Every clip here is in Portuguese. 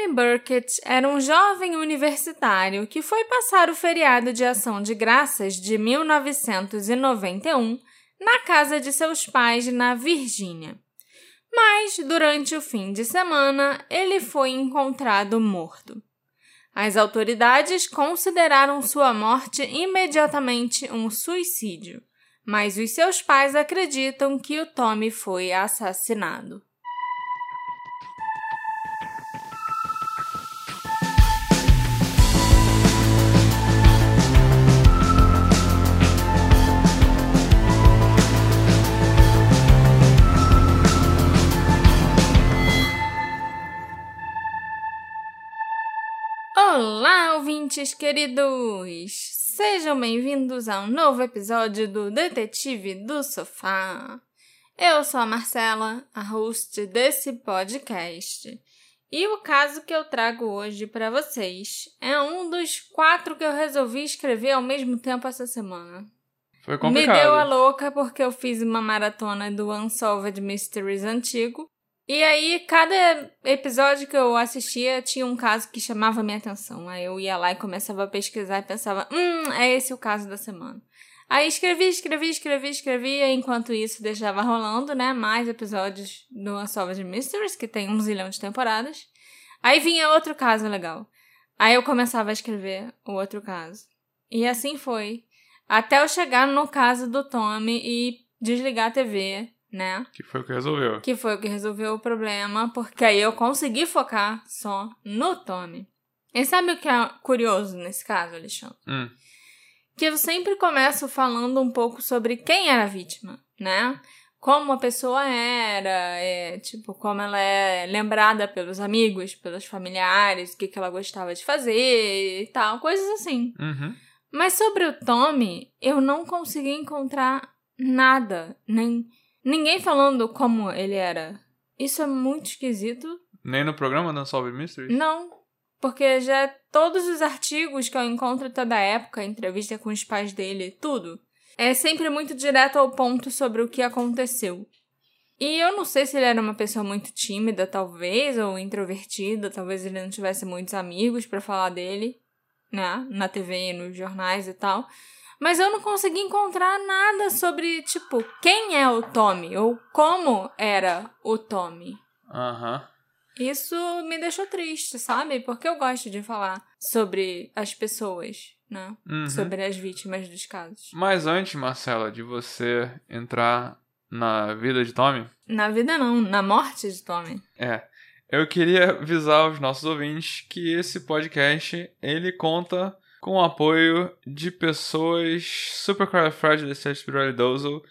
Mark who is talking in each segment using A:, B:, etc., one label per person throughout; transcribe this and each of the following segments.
A: Tommy Burkett era um jovem universitário que foi passar o feriado de Ação de Graças de 1991 na casa de seus pais na Virgínia. Mas, durante o fim de semana, ele foi encontrado morto. As autoridades consideraram sua morte imediatamente um suicídio, mas os seus pais acreditam que o Tommy foi assassinado. Ouvintes queridos! Sejam bem-vindos a um novo episódio do Detetive do Sofá. Eu sou a Marcela, a host desse podcast. E o caso que eu trago hoje para vocês é um dos quatro que eu resolvi escrever ao mesmo tempo essa semana.
B: Foi complicado.
A: Me deu a louca porque eu fiz uma maratona do Unsolved Mysteries antigo e aí, cada episódio que eu assistia tinha um caso que chamava minha atenção. Aí eu ia lá e começava a pesquisar e pensava, hum, é esse o caso da semana. Aí escrevi, escrevi, escrevi, escrevi, e enquanto isso deixava rolando, né, mais episódios do Unsolved Mysteries, que tem um zilhão de temporadas. Aí vinha outro caso legal. Aí eu começava a escrever o outro caso. E assim foi. Até eu chegar no caso do Tommy e desligar a TV né?
B: Que foi o que resolveu.
A: Que foi o que resolveu o problema, porque aí eu consegui focar só no Tommy. E sabe o que é curioso nesse caso, Alexandre?
B: Hum.
A: Que eu sempre começo falando um pouco sobre quem era a vítima, né? Como a pessoa era, é, tipo, como ela é lembrada pelos amigos, pelos familiares, o que, que ela gostava de fazer e tal, coisas assim.
B: Uhum.
A: Mas sobre o Tommy, eu não consegui encontrar nada, nem Ninguém falando como ele era. Isso é muito esquisito.
B: Nem no programa do Unsolved Mysteries?
A: Não. Porque já todos os artigos que eu encontro toda a época, entrevista com os pais dele, tudo, é sempre muito direto ao ponto sobre o que aconteceu. E eu não sei se ele era uma pessoa muito tímida, talvez, ou introvertida, talvez ele não tivesse muitos amigos para falar dele, né, na TV, nos jornais e tal. Mas eu não consegui encontrar nada sobre, tipo, quem é o Tommy ou como era o Tommy.
B: Aham. Uhum.
A: Isso me deixou triste, sabe? Porque eu gosto de falar sobre as pessoas, né?
B: Uhum.
A: Sobre as vítimas dos casos.
B: Mas antes, Marcela, de você entrar na vida de Tommy.
A: Na vida não, na morte de Tommy.
B: É. Eu queria avisar os nossos ouvintes que esse podcast, ele conta com o apoio de pessoas supercalifragilisticexpialidocious,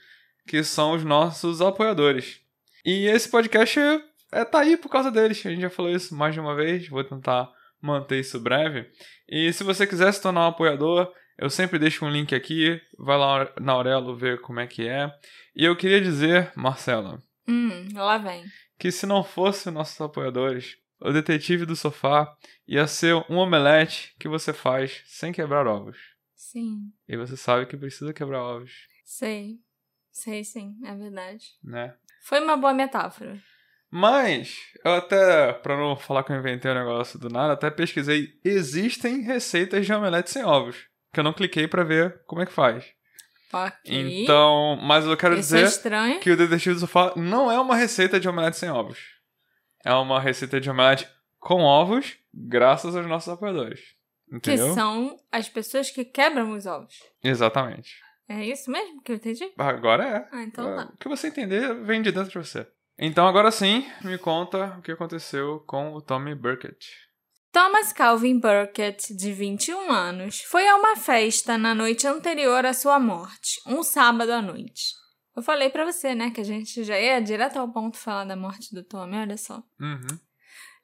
B: que são os nossos apoiadores. E esse podcast é, é, tá aí por causa deles. A gente já falou isso mais de uma vez, vou tentar manter isso breve. E se você quiser se tornar um apoiador, eu sempre deixo um link aqui, vai lá na Aurelo ver como é que é. E eu queria dizer, Marcela,
A: hum, lá vem.
B: que se não fosse nossos apoiadores, o detetive do sofá ia ser um omelete que você faz sem quebrar ovos.
A: Sim.
B: E você sabe que precisa quebrar ovos.
A: Sei. Sei sim, é verdade.
B: Né?
A: Foi uma boa metáfora.
B: Mas, eu até, pra não falar que eu inventei o um negócio do nada, até pesquisei. Existem receitas de omelete sem ovos. Que eu não cliquei para ver como é que faz.
A: Okay.
B: Então, mas eu quero
A: Isso é
B: dizer
A: estranho.
B: que o detetive do sofá não é uma receita de omelete sem ovos. É uma receita de omelete com ovos, graças aos nossos apoiadores. Entendeu?
A: Que são as pessoas que quebram os ovos.
B: Exatamente.
A: É isso mesmo que eu entendi?
B: Agora é.
A: Ah, então
B: É,
A: tá.
B: O que você entender vem de dentro de você. Então agora sim, me conta o que aconteceu com o Tommy Burkett.
A: Thomas Calvin Burkett, de 21 anos, foi a uma festa na noite anterior à sua morte, um sábado à noite. Eu falei pra você, né, que a gente já ia direto ao ponto falar da morte do Tommy, olha só.
B: Uhum.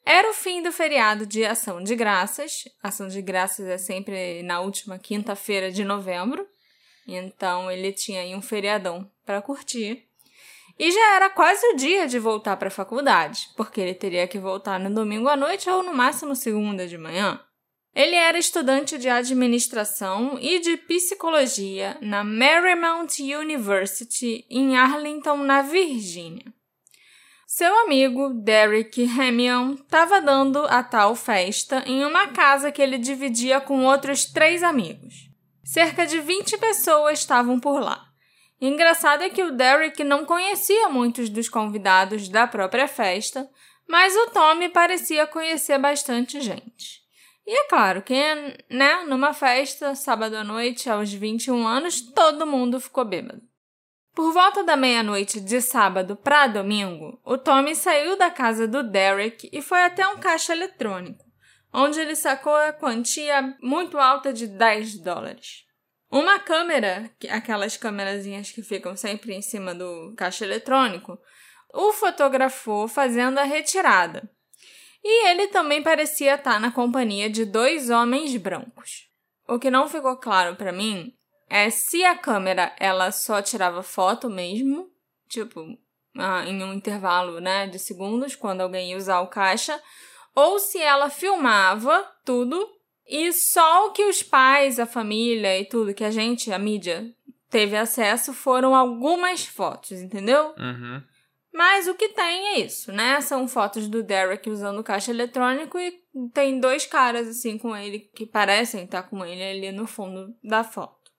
A: Era o fim do feriado de Ação de Graças. Ação de Graças é sempre na última quinta-feira de novembro. Então ele tinha aí um feriadão para curtir. E já era quase o dia de voltar para a faculdade, porque ele teria que voltar no domingo à noite ou no máximo segunda de manhã. Ele era estudante de administração e de psicologia na Marymount University em Arlington, na Virgínia. Seu amigo Derek Hamion estava dando a tal festa em uma casa que ele dividia com outros três amigos. Cerca de 20 pessoas estavam por lá. Engraçado é que o Derek não conhecia muitos dos convidados da própria festa, mas o Tommy parecia conhecer bastante gente. E é claro que, né, numa festa, sábado à noite, aos 21 anos, todo mundo ficou bêbado. Por volta da meia-noite de sábado para domingo, o Tommy saiu da casa do Derek e foi até um caixa eletrônico, onde ele sacou a quantia muito alta de 10 dólares. Uma câmera, aquelas câmerazinhas que ficam sempre em cima do caixa eletrônico, o fotografou fazendo a retirada. E ele também parecia estar na companhia de dois homens brancos. O que não ficou claro para mim é se a câmera ela só tirava foto mesmo, tipo, ah, em um intervalo, né, de segundos, quando alguém ia usar o caixa, ou se ela filmava tudo e só o que os pais, a família e tudo que a gente, a mídia, teve acesso foram algumas fotos, entendeu?
B: Uhum.
A: Mas o que tem é isso, né? São fotos do Derek usando caixa eletrônico e tem dois caras assim com ele que parecem estar com ele ali no fundo da foto.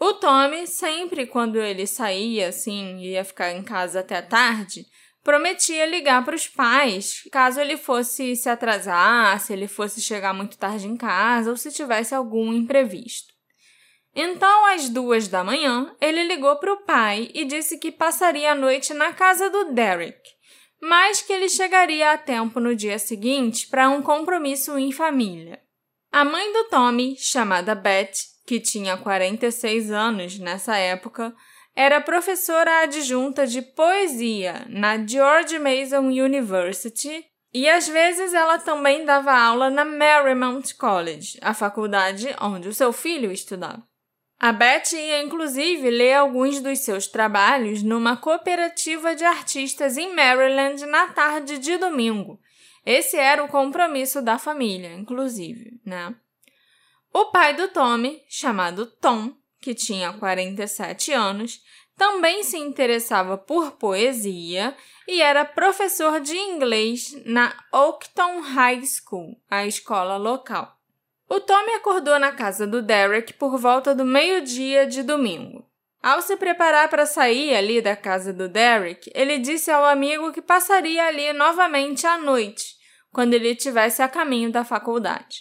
A: O Tommy, sempre quando ele saía assim, ia ficar em casa até tarde, prometia ligar para os pais caso ele fosse se atrasar, se ele fosse chegar muito tarde em casa ou se tivesse algum imprevisto. Então, às duas da manhã, ele ligou para o pai e disse que passaria a noite na casa do Derek, mas que ele chegaria a tempo no dia seguinte para um compromisso em família. A mãe do Tommy, chamada Beth, que tinha 46 anos nessa época, era professora adjunta de poesia na George Mason University e às vezes ela também dava aula na Marymount College, a faculdade onde o seu filho estudava. A Beth ia inclusive ler alguns dos seus trabalhos numa cooperativa de artistas em Maryland na tarde de domingo. Esse era o compromisso da família, inclusive, né? O pai do Tommy, chamado Tom, que tinha 47 anos, também se interessava por poesia e era professor de inglês na Oakton High School, a escola local. O Tommy acordou na casa do Derek por volta do meio-dia de domingo. Ao se preparar para sair ali da casa do Derek, ele disse ao amigo que passaria ali novamente à noite, quando ele estivesse a caminho da faculdade.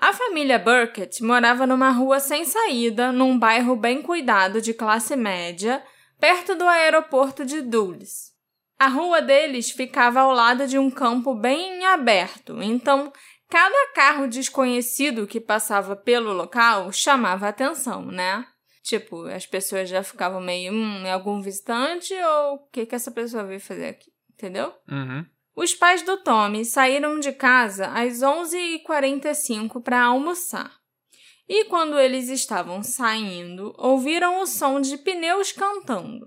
A: A família Burkett morava numa rua sem saída, num bairro bem cuidado de classe média, perto do aeroporto de Dulles. A rua deles ficava ao lado de um campo bem aberto, então Cada carro desconhecido que passava pelo local chamava atenção, né? Tipo, as pessoas já ficavam meio, hum, é algum visitante ou o que, que essa pessoa veio fazer aqui? Entendeu?
B: Uhum.
A: Os pais do Tommy saíram de casa às 11h45 para almoçar. E quando eles estavam saindo, ouviram o som de pneus cantando.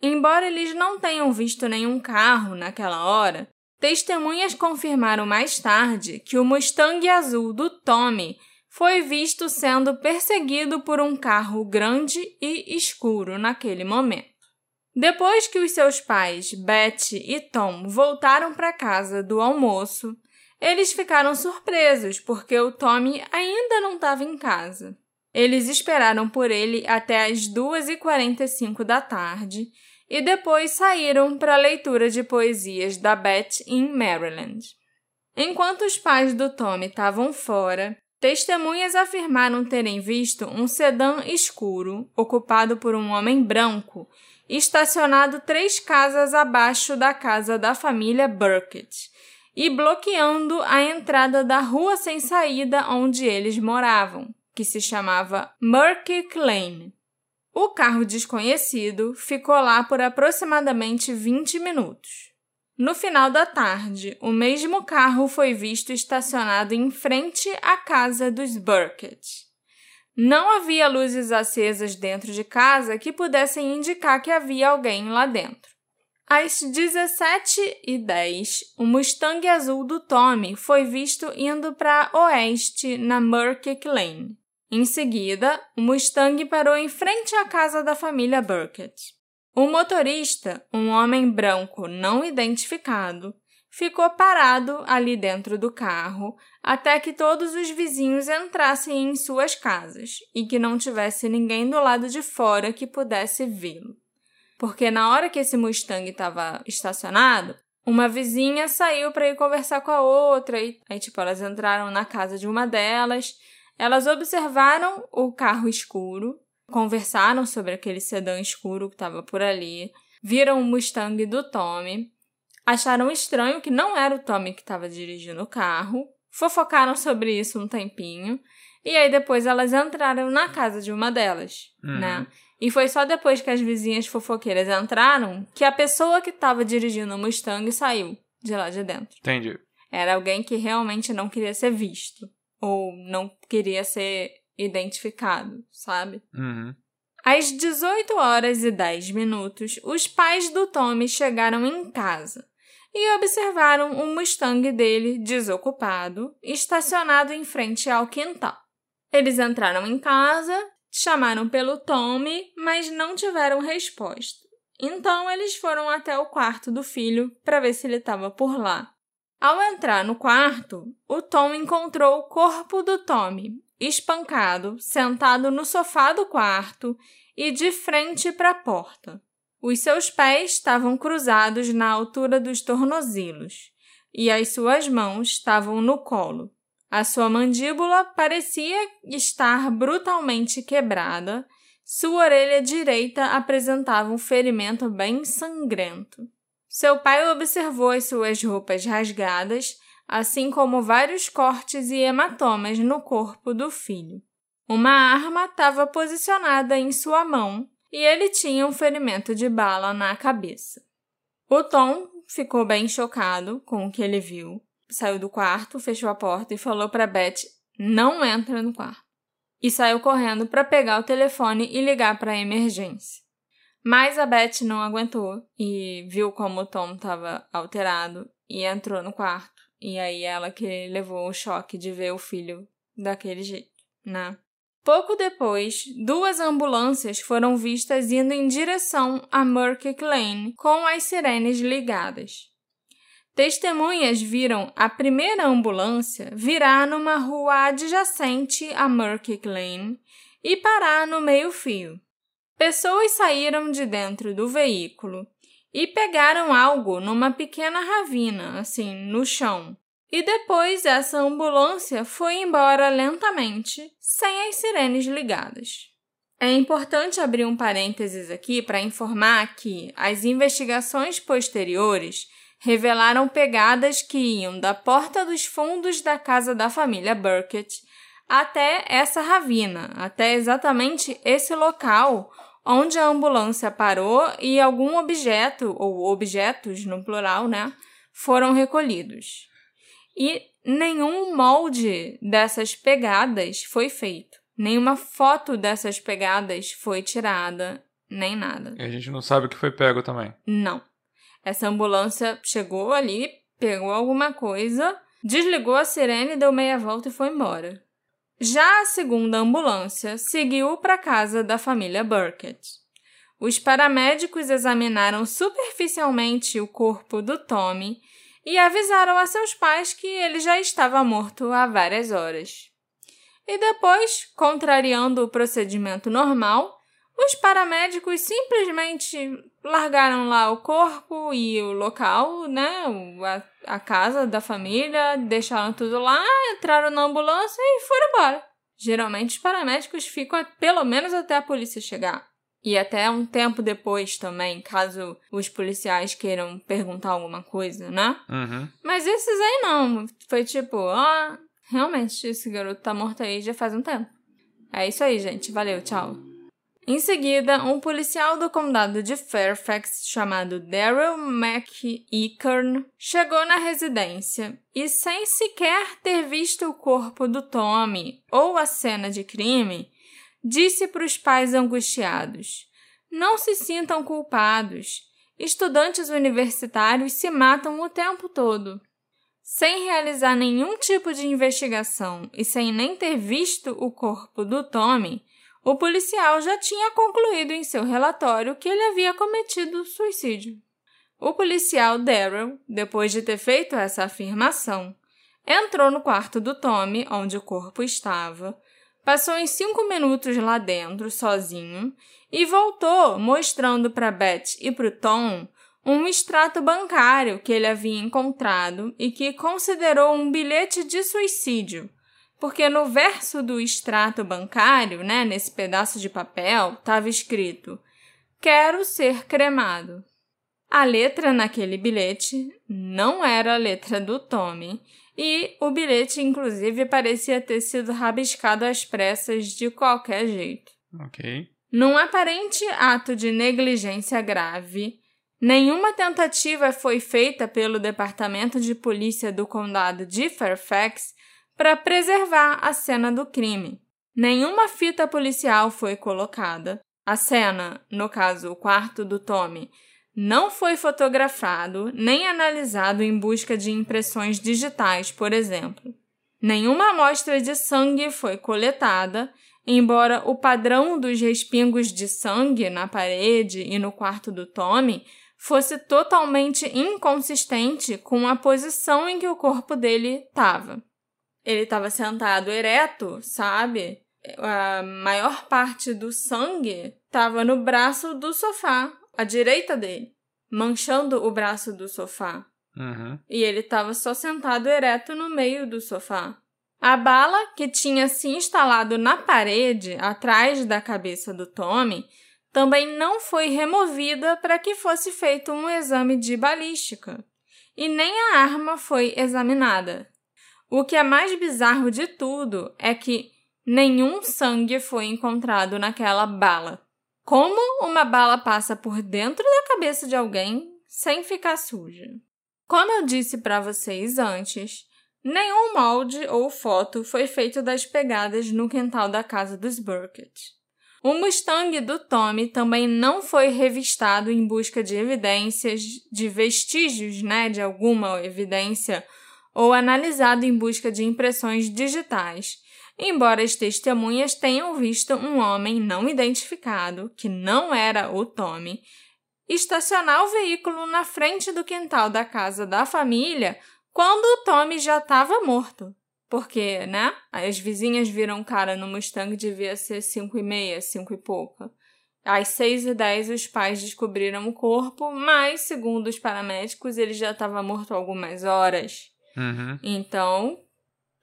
A: Embora eles não tenham visto nenhum carro naquela hora, Testemunhas confirmaram mais tarde que o Mustang azul do Tommy foi visto sendo perseguido por um carro grande e escuro naquele momento. Depois que os seus pais, Beth e Tom, voltaram para casa do almoço, eles ficaram surpresos porque o Tommy ainda não estava em casa. Eles esperaram por ele até as 2h45 da tarde e depois saíram para a leitura de poesias da Beth em Maryland. Enquanto os pais do Tommy estavam fora, testemunhas afirmaram terem visto um sedã escuro ocupado por um homem branco estacionado três casas abaixo da casa da família Burkett e bloqueando a entrada da rua sem saída onde eles moravam, que se chamava Murky Lane. O carro desconhecido ficou lá por aproximadamente 20 minutos. No final da tarde, o mesmo carro foi visto estacionado em frente à casa dos Burkett. Não havia luzes acesas dentro de casa que pudessem indicar que havia alguém lá dentro. Às 17h10, o Mustang azul do Tommy foi visto indo para oeste na Murky Lane. Em seguida, o Mustang parou em frente à casa da família Burkett. O motorista, um homem branco não identificado, ficou parado ali dentro do carro até que todos os vizinhos entrassem em suas casas e que não tivesse ninguém do lado de fora que pudesse vê-lo. Porque na hora que esse Mustang estava estacionado, uma vizinha saiu para ir conversar com a outra e aí tipo elas entraram na casa de uma delas, elas observaram o carro escuro, conversaram sobre aquele sedã escuro que estava por ali, viram o Mustang do Tommy, acharam estranho que não era o Tommy que estava dirigindo o carro, fofocaram sobre isso um tempinho e aí depois elas entraram na casa de uma delas,
B: Uhum.
A: né? E foi só depois que as vizinhas fofoqueiras entraram que a pessoa que estava dirigindo o Mustang saiu de lá de dentro.
B: Entendi.
A: Era alguém que realmente não queria ser visto ou não queria ser identificado, sabe?
B: Uhum.
A: Às 18 horas e 10 minutos, os pais do Tommy chegaram em casa e observaram o Mustang dele desocupado, estacionado em frente ao quintal. Eles entraram em casa, chamaram pelo Tommy, mas não tiveram resposta. Então eles foram até o quarto do filho para ver se ele estava por lá. Ao entrar no quarto, o Tom encontrou o corpo do Tommy, espancado, sentado no sofá do quarto e de frente para a porta. Os seus pés estavam cruzados na altura dos tornozelos e as suas mãos estavam no colo. A sua mandíbula parecia estar brutalmente quebrada. Sua orelha direita apresentava um ferimento bem sangrento. Seu pai observou as suas roupas rasgadas, assim como vários cortes e hematomas no corpo do filho. Uma arma estava posicionada em sua mão e ele tinha um ferimento de bala na cabeça. O Tom ficou bem chocado com o que ele viu, saiu do quarto, fechou a porta e falou para Beth: "Não entra no quarto". E saiu correndo para pegar o telefone e ligar para a emergência. Mas a Beth não aguentou e viu como o Tom estava alterado e entrou no quarto. E aí ela que levou o choque de ver o filho daquele jeito, né? Pouco depois, duas ambulâncias foram vistas indo em direção a Murkick Lane com as sirenes ligadas. Testemunhas viram a primeira ambulância virar numa rua adjacente a Murkick Lane e parar no meio-fio. Pessoas saíram de dentro do veículo e pegaram algo numa pequena ravina, assim, no chão. E depois essa ambulância foi embora lentamente, sem as sirenes ligadas. É importante abrir um parênteses aqui para informar que as investigações posteriores revelaram pegadas que iam da porta dos fundos da casa da família Burkett até essa ravina, até exatamente esse local onde a ambulância parou e algum objeto, ou objetos no plural, né, foram recolhidos. E nenhum molde dessas pegadas foi feito. Nenhuma foto dessas pegadas foi tirada, nem nada.
B: E a gente não sabe o que foi pego também.
A: Não. Essa ambulância chegou ali, pegou alguma coisa, desligou a sirene, deu meia volta e foi embora. Já a segunda ambulância seguiu para a casa da família Burkett. Os paramédicos examinaram superficialmente o corpo do Tommy e avisaram a seus pais que ele já estava morto há várias horas. E depois, contrariando o procedimento normal, os paramédicos simplesmente largaram lá o corpo e o local, né? A, a, casa da família, deixaram tudo lá, entraram na ambulância e foram embora. Geralmente os paramédicos ficam pelo menos até a polícia chegar. E até um tempo depois também, caso os policiais queiram perguntar alguma coisa, né?
B: Uhum.
A: Mas esses aí não. Foi tipo, ó, oh, realmente esse garoto tá morto aí já faz um tempo. É isso aí, gente. Valeu, tchau. Em seguida, um policial do condado de Fairfax chamado Daryl McEachern chegou na residência e, sem sequer ter visto o corpo do Tommy ou a cena de crime, disse para os pais angustiados: Não se sintam culpados. Estudantes universitários se matam o tempo todo. Sem realizar nenhum tipo de investigação e sem nem ter visto o corpo do Tommy, o policial já tinha concluído em seu relatório que ele havia cometido suicídio. O policial Daryl, depois de ter feito essa afirmação, entrou no quarto do Tommy, onde o corpo estava, passou em cinco minutos lá dentro, sozinho, e voltou mostrando para Beth e para o Tom um extrato bancário que ele havia encontrado e que considerou um bilhete de suicídio porque no verso do extrato bancário, né, nesse pedaço de papel, estava escrito: Quero ser cremado. A letra naquele bilhete não era a letra do Tommy, e o bilhete, inclusive, parecia ter sido rabiscado às pressas de qualquer jeito.
B: Ok.
A: Num aparente ato de negligência grave, nenhuma tentativa foi feita pelo Departamento de Polícia do Condado de Fairfax para preservar a cena do crime. Nenhuma fita policial foi colocada. A cena, no caso o quarto do Tommy, não foi fotografado nem analisado em busca de impressões digitais, por exemplo. Nenhuma amostra de sangue foi coletada, embora o padrão dos respingos de sangue na parede e no quarto do Tommy fosse totalmente inconsistente com a posição em que o corpo dele estava ele estava sentado ereto, sabe? A maior parte do sangue estava no braço do sofá, à direita dele, manchando o braço do sofá.
B: Uhum.
A: E ele estava só sentado ereto no meio do sofá. A bala que tinha se instalado na parede atrás da cabeça do Tommy também não foi removida para que fosse feito um exame de balística. E nem a arma foi examinada. O que é mais bizarro de tudo é que nenhum sangue foi encontrado naquela bala. Como uma bala passa por dentro da cabeça de alguém sem ficar suja? Como eu disse para vocês antes, nenhum molde ou foto foi feito das pegadas no quintal da casa dos Burkett. O Mustang do Tommy também não foi revistado em busca de evidências, de vestígios, né, de alguma evidência ou analisado em busca de impressões digitais, embora as testemunhas tenham visto um homem não identificado, que não era o Tommy, estacionar o veículo na frente do quintal da casa da família quando o Tommy já estava morto. Porque, né? As vizinhas viram o cara no Mustang devia ser cinco e meia, cinco e pouca. Às seis e dez, os pais descobriram o corpo, mas, segundo os paramédicos, ele já estava morto algumas horas.
B: Uhum.
A: Então,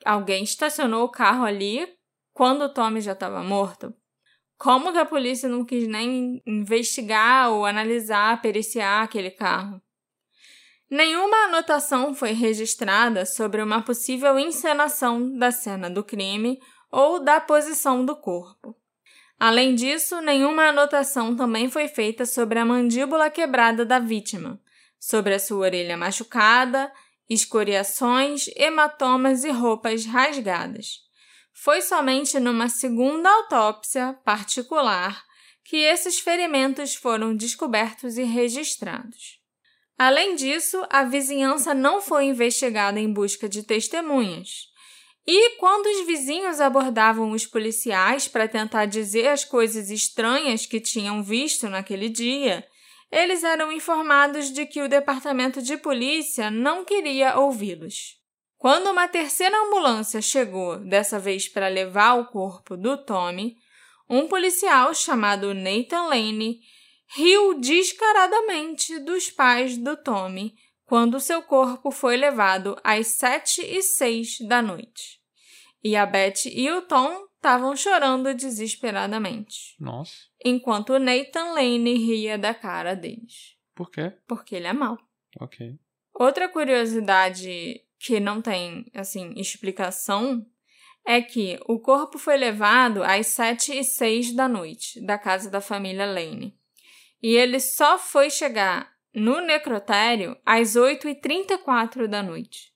A: alguém estacionou o carro ali quando o Tommy já estava morto. Como que a polícia não quis nem investigar ou analisar, periciar aquele carro? Nenhuma anotação foi registrada sobre uma possível encenação da cena do crime ou da posição do corpo. Além disso, nenhuma anotação também foi feita sobre a mandíbula quebrada da vítima, sobre a sua orelha machucada escoriações, hematomas e roupas rasgadas. Foi somente numa segunda autópsia particular que esses ferimentos foram descobertos e registrados. Além disso, a vizinhança não foi investigada em busca de testemunhas. E quando os vizinhos abordavam os policiais para tentar dizer as coisas estranhas que tinham visto naquele dia, eles eram informados de que o departamento de polícia não queria ouvi-los. Quando uma terceira ambulância chegou, dessa vez para levar o corpo do Tommy, um policial chamado Nathan Lane riu descaradamente dos pais do Tommy quando seu corpo foi levado às sete e seis da noite. E a Beth e o Tom estavam chorando desesperadamente.
B: Nossa.
A: Enquanto Nathan Lane ria da cara deles.
B: Por quê?
A: Porque ele é mau.
B: Ok.
A: Outra curiosidade que não tem, assim, explicação é que o corpo foi levado às sete e seis da noite da casa da família Lane. E ele só foi chegar no necrotério às oito e trinta e quatro da noite.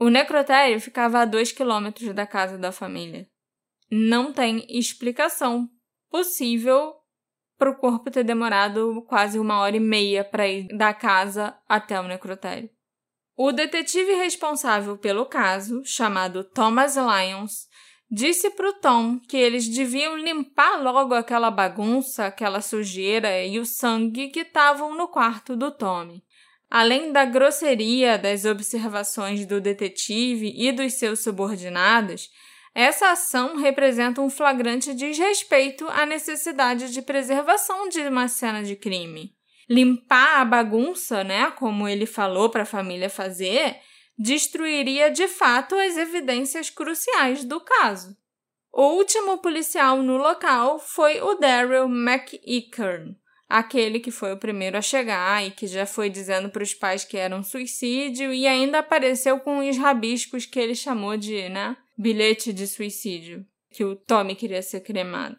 A: O necrotério ficava a dois quilômetros da casa da família não tem explicação possível para o corpo ter demorado quase uma hora e meia para ir da casa até o necrotério. O detetive responsável pelo caso, chamado Thomas Lyons, disse para o Tom que eles deviam limpar logo aquela bagunça, aquela sujeira e o sangue que estavam no quarto do Tommy. Além da grosseria das observações do detetive e dos seus subordinados, essa ação representa um flagrante desrespeito à necessidade de preservação de uma cena de crime. Limpar a bagunça, né, como ele falou para a família fazer, destruiria de fato as evidências cruciais do caso. O último policial no local foi o Daryl McEachern, aquele que foi o primeiro a chegar e que já foi dizendo para os pais que era um suicídio e ainda apareceu com os rabiscos que ele chamou de, né, bilhete de suicídio, que o Tommy queria ser cremado.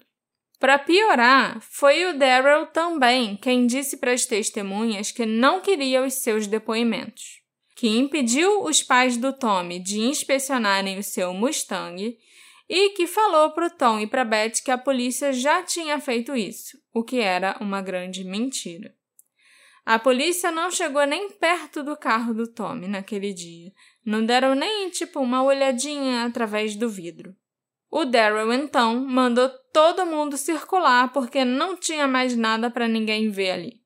A: Para piorar, foi o Daryl também quem disse para as testemunhas que não queria os seus depoimentos, que impediu os pais do Tommy de inspecionarem o seu Mustang e que falou para o Tom e para Beth que a polícia já tinha feito isso, o que era uma grande mentira. A polícia não chegou nem perto do carro do Tommy naquele dia. Não deram nem tipo uma olhadinha através do vidro. O Daryl então mandou todo mundo circular porque não tinha mais nada para ninguém ver ali.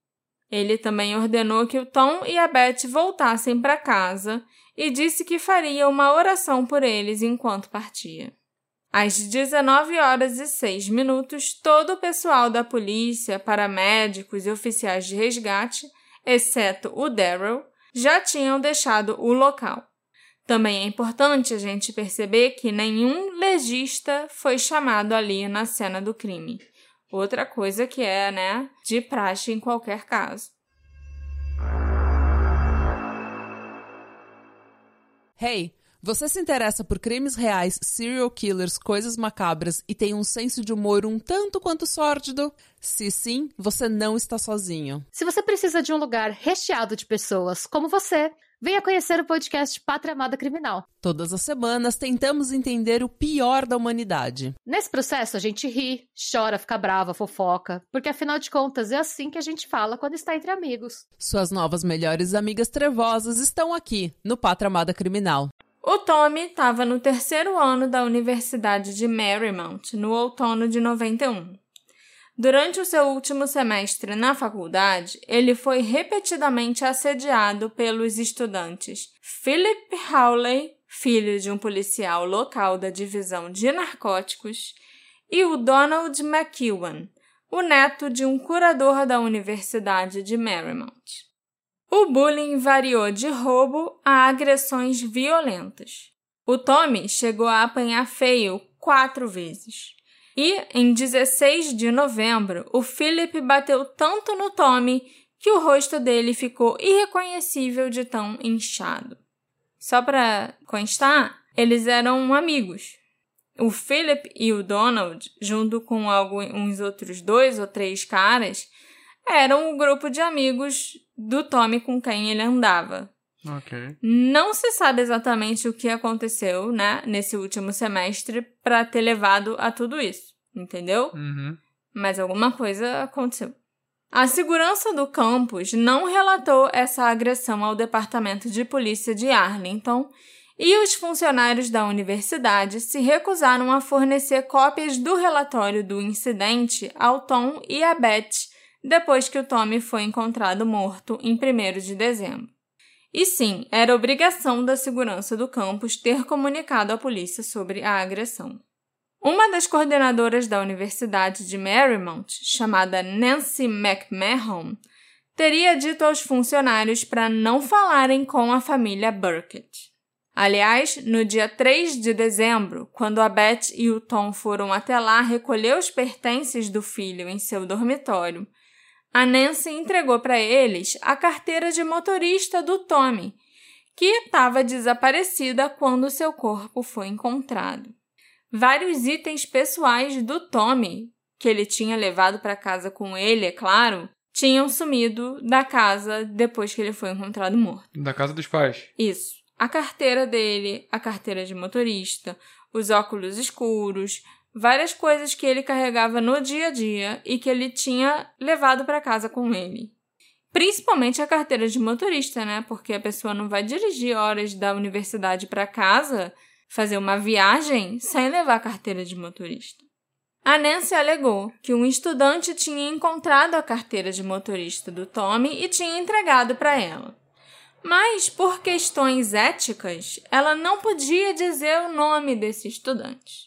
A: Ele também ordenou que o Tom e a Beth voltassem para casa e disse que faria uma oração por eles enquanto partia. Às 19 horas e 6 minutos, todo o pessoal da polícia, paramédicos e oficiais de resgate, exceto o Daryl, já tinham deixado o local. Também é importante a gente perceber que nenhum legista foi chamado ali na cena do crime. Outra coisa que é, né, de praxe em qualquer caso.
C: Hey, você se interessa por crimes reais, serial killers, coisas macabras e tem um senso de humor um tanto quanto sórdido? Se sim, você não está sozinho.
D: Se você precisa de um lugar recheado de pessoas como você, venha conhecer o podcast Pátria Amada Criminal.
C: Todas as semanas tentamos entender o pior da humanidade.
D: Nesse processo a gente ri, chora, fica brava, fofoca, porque afinal de contas é assim que a gente fala quando está entre amigos.
C: Suas novas melhores amigas trevosas estão aqui no Pátria Amada Criminal.
A: O Tommy estava no terceiro ano da Universidade de Marymount, no outono de 91. Durante o seu último semestre na faculdade, ele foi repetidamente assediado pelos estudantes Philip Hawley, filho de um policial local da divisão de narcóticos, e o Donald McEwan, o neto de um curador da Universidade de Marymount. O bullying variou de roubo a agressões violentas. O Tommy chegou a apanhar feio quatro vezes. E, em 16 de novembro, o Philip bateu tanto no Tommy que o rosto dele ficou irreconhecível de tão inchado. Só para constar, eles eram amigos. O Philip e o Donald, junto com alguns outros dois ou três caras, eram o grupo de amigos do Tommy com quem ele andava.
B: Ok.
A: Não se sabe exatamente o que aconteceu, né, nesse último semestre para ter levado a tudo isso, entendeu?
B: Uhum.
A: Mas alguma coisa aconteceu. A segurança do campus não relatou essa agressão ao departamento de polícia de Arlington e os funcionários da universidade se recusaram a fornecer cópias do relatório do incidente ao Tom e a Beth depois que o Tommy foi encontrado morto em 1 de dezembro. E sim, era obrigação da segurança do campus ter comunicado à polícia sobre a agressão. Uma das coordenadoras da Universidade de Marymount, chamada Nancy McMahon, teria dito aos funcionários para não falarem com a família Burkett. Aliás, no dia 3 de dezembro, quando a Beth e o Tom foram até lá recolher os pertences do filho em seu dormitório, a Nancy entregou para eles a carteira de motorista do Tommy, que estava desaparecida quando seu corpo foi encontrado. Vários itens pessoais do Tommy, que ele tinha levado para casa com ele, é claro, tinham sumido da casa depois que ele foi encontrado morto.
B: Da casa dos pais.
A: Isso. A carteira dele, a carteira de motorista, os óculos escuros, várias coisas que ele carregava no dia a dia e que ele tinha levado para casa com ele. Principalmente a carteira de motorista, né? Porque a pessoa não vai dirigir horas da universidade para casa fazer uma viagem sem levar carteira de motorista. A Nancy alegou que um estudante tinha encontrado a carteira de motorista do Tommy e tinha entregado para ela. Mas, por questões éticas, ela não podia dizer o nome desse estudante.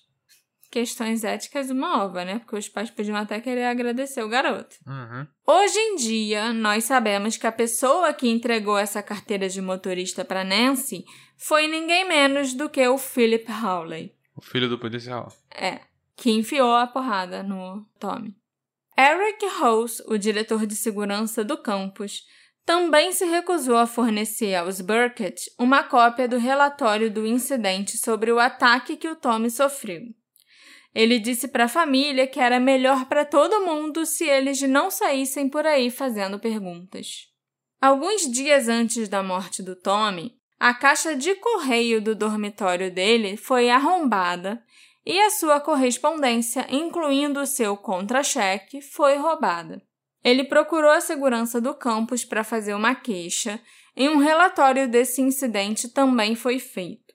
A: Questões éticas, uma ova, né? Porque os pais podiam até querer agradecer o garoto.
B: Uhum.
A: Hoje em dia, nós sabemos que a pessoa que entregou essa carteira de motorista para Nancy foi ninguém menos do que o Philip Hawley.
B: O filho do policial.
A: É, que enfiou a porrada no Tommy. Eric Rose, o diretor de segurança do campus, também se recusou a fornecer aos Burkett uma cópia do relatório do incidente sobre o ataque que o Tommy sofreu. Ele disse para a família que era melhor para todo mundo se eles não saíssem por aí fazendo perguntas. Alguns dias antes da morte do Tommy, a caixa de correio do dormitório dele foi arrombada e a sua correspondência, incluindo o seu contra-cheque, foi roubada. Ele procurou a segurança do campus para fazer uma queixa e um relatório desse incidente também foi feito.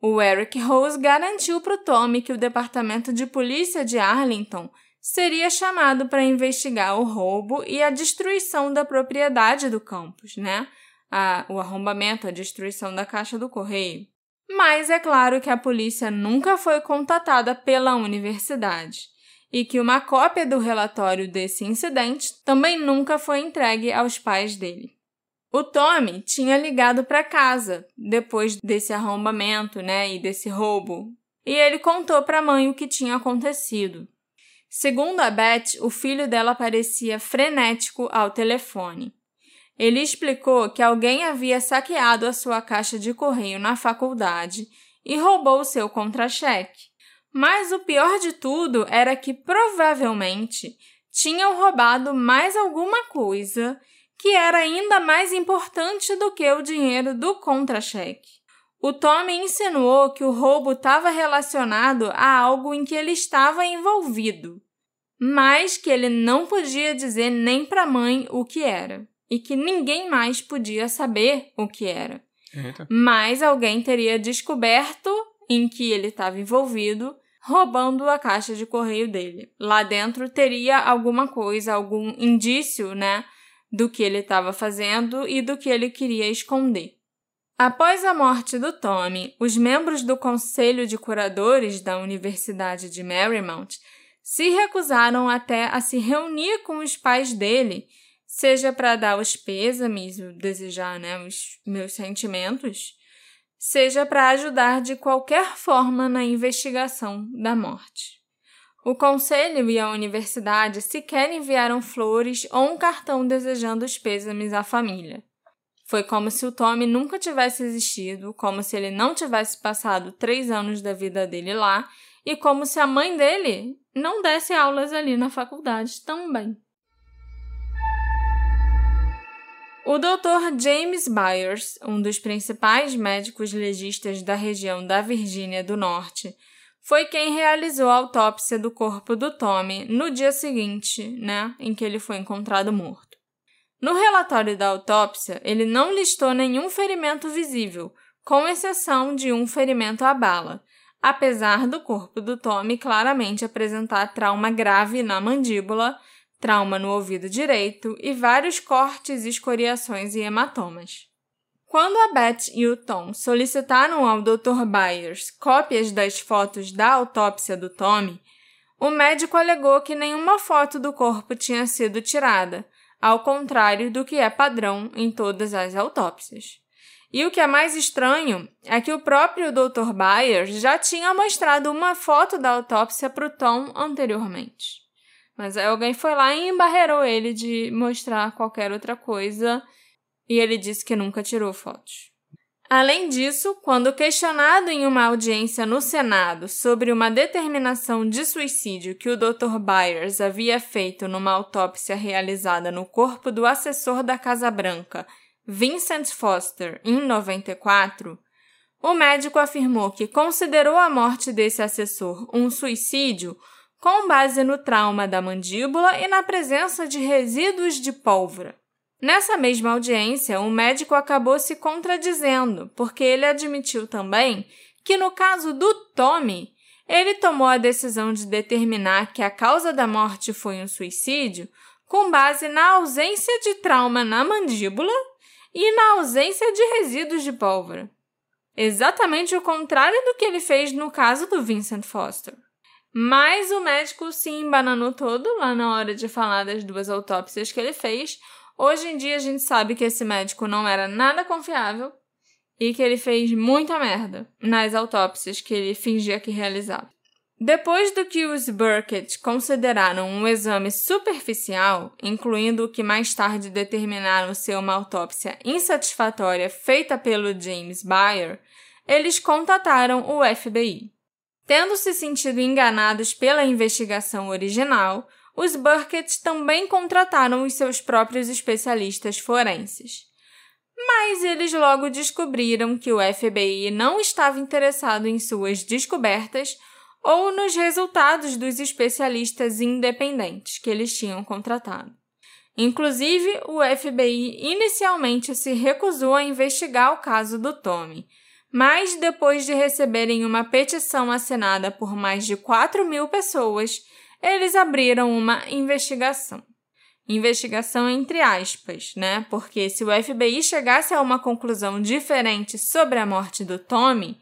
A: O Eric Rose garantiu para o Tommy que o departamento de polícia de Arlington seria chamado para investigar o roubo e a destruição da propriedade do campus, né? A, o arrombamento, a destruição da caixa do correio. Mas é claro que a polícia nunca foi contatada pela universidade e que uma cópia do relatório desse incidente também nunca foi entregue aos pais dele. O Tommy tinha ligado para casa depois desse arrombamento, né, e desse roubo, e ele contou para a mãe o que tinha acontecido. Segundo a Beth, o filho dela parecia frenético ao telefone. Ele explicou que alguém havia saqueado a sua caixa de correio na faculdade e roubou seu contra-cheque. Mas o pior de tudo era que provavelmente tinham roubado mais alguma coisa que era ainda mais importante do que o dinheiro do contra-cheque. O Tommy insinuou que o roubo estava relacionado a algo em que ele estava envolvido, mas que ele não podia dizer nem para a mãe o que era e que ninguém mais podia saber o que era.
B: Eita.
A: Mas alguém teria descoberto em que ele estava envolvido, roubando a caixa de correio dele. Lá dentro teria alguma coisa, algum indício, né, do que ele estava fazendo e do que ele queria esconder. Após a morte do Tommy, os membros do conselho de curadores da Universidade de Marymount se recusaram até a se reunir com os pais dele, seja para dar os pêsames, desejar né, os meus sentimentos, seja para ajudar de qualquer forma na investigação da morte. O conselho e a universidade sequer enviaram flores ou um cartão desejando os pêsames à família. Foi como se o Tommy nunca tivesse existido, como se ele não tivesse passado três anos da vida dele lá e como se a mãe dele não desse aulas ali na faculdade também. O Dr. James Byers, um dos principais médicos legistas da região da Virgínia do Norte, foi quem realizou a autópsia do corpo do Tommy no dia seguinte, né, em que ele foi encontrado morto. No relatório da autópsia, ele não listou nenhum ferimento visível, com exceção de um ferimento à bala, apesar do corpo do Tommy claramente apresentar trauma grave na mandíbula, trauma no ouvido direito e vários cortes, escoriações e hematomas. Quando a Beth e o Tom solicitaram ao Dr. Byers cópias das fotos da autópsia do Tommy, o médico alegou que nenhuma foto do corpo tinha sido tirada, ao contrário do que é padrão em todas as autópsias. E o que é mais estranho é que o próprio Dr. Byers já tinha mostrado uma foto da autópsia para o Tom anteriormente. Mas aí alguém foi lá e embarreirou ele de mostrar qualquer outra coisa e ele disse que nunca tirou fotos. Além disso, quando questionado em uma audiência no Senado sobre uma determinação de suicídio que o Dr. Byers havia feito numa autópsia realizada no corpo do assessor da Casa Branca, Vincent Foster, em 94, o médico afirmou que considerou a morte desse assessor um suicídio com base no trauma da mandíbula e na presença de resíduos de pólvora. Nessa mesma audiência, o médico acabou se contradizendo, porque ele admitiu também que no caso do Tommy, ele tomou a decisão de determinar que a causa da morte foi um suicídio com base na ausência de trauma na mandíbula e na ausência de resíduos de pólvora. Exatamente o contrário do que ele fez no caso do Vincent Foster. Mas o médico se embananou todo lá na hora de falar das duas autópsias que ele fez. Hoje em dia a gente sabe que esse médico não era nada confiável e que ele fez muita merda nas autópsias que ele fingia que realizava. Depois do que os Burkett consideraram um exame superficial, incluindo o que mais tarde determinaram ser uma autópsia insatisfatória feita pelo James Bayer, eles contataram o FBI. Tendo se sentido enganados pela investigação original, os Burkett também contrataram os seus próprios especialistas forenses. Mas eles logo descobriram que o FBI não estava interessado em suas descobertas ou nos resultados dos especialistas independentes que eles tinham contratado. Inclusive, o FBI inicialmente se recusou a investigar o caso do Tommy, mas depois de receberem uma petição assinada por mais de 4 mil pessoas, eles abriram uma investigação. Investigação entre aspas, né? Porque se o FBI chegasse a uma conclusão diferente sobre a morte do Tommy,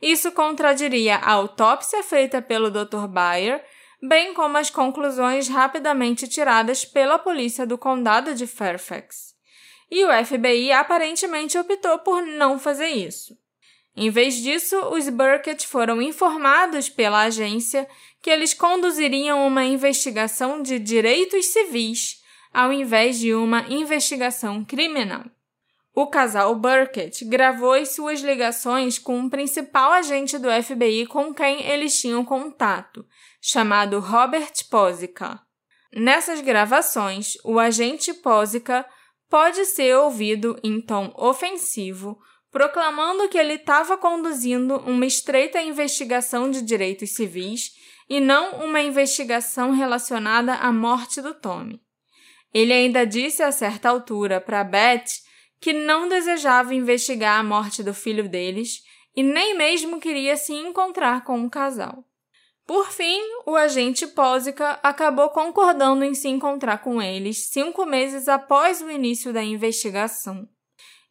A: isso contradiria a autópsia feita pelo Dr. Bayer, bem como as conclusões rapidamente tiradas pela polícia do condado de Fairfax. E o FBI aparentemente optou por não fazer isso. Em vez disso, os Burkett foram informados pela agência que eles conduziriam uma investigação de direitos civis ao invés de uma investigação criminal. O casal Burkett gravou as suas ligações com o principal agente do FBI com quem eles tinham contato, chamado Robert Pozica. Nessas gravações, o agente Pozica pode ser ouvido em tom ofensivo, proclamando que ele estava conduzindo uma estreita investigação de direitos civis e não uma investigação relacionada à morte do Tommy. Ele ainda disse a certa altura para Beth que não desejava investigar a morte do filho deles e nem mesmo queria se encontrar com o casal. Por fim, o agente Pósica acabou concordando em se encontrar com eles cinco meses após o início da investigação.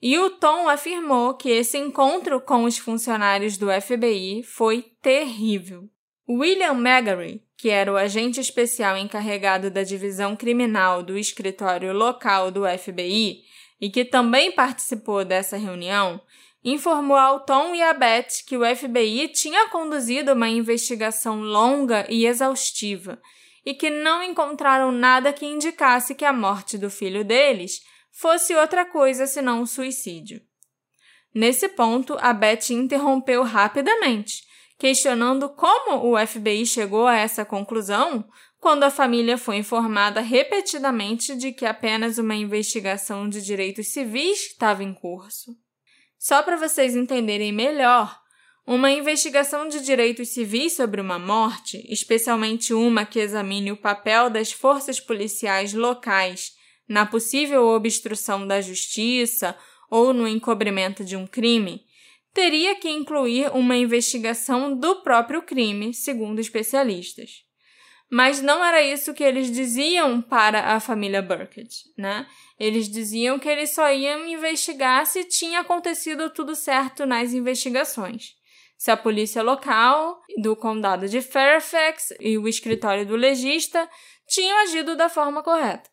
A: E o Tom afirmou que esse encontro com os funcionários do FBI foi terrível. William Megary, que era o agente especial encarregado da divisão criminal do escritório local do FBI, e que também participou dessa reunião, informou ao Tom e a Beth que o FBI tinha conduzido uma investigação longa e exaustiva e que não encontraram nada que indicasse que a morte do filho deles fosse outra coisa senão um suicídio. Nesse ponto, a Beth interrompeu rapidamente, questionando como o FBI chegou a essa conclusão quando a família foi informada repetidamente de que apenas uma investigação de direitos civis estava em curso. Só para vocês entenderem melhor, uma investigação de direitos civis sobre uma morte, especialmente uma que examine o papel das forças policiais locais na possível obstrução da justiça ou no encobrimento de um crime, teria que incluir uma investigação do próprio crime, segundo especialistas. Mas não era isso que eles diziam para a família Burkett, né? Eles diziam que eles só iam investigar se tinha acontecido tudo certo nas investigações. Se a polícia local do condado de Fairfax e o escritório do legista tinham agido da forma correta.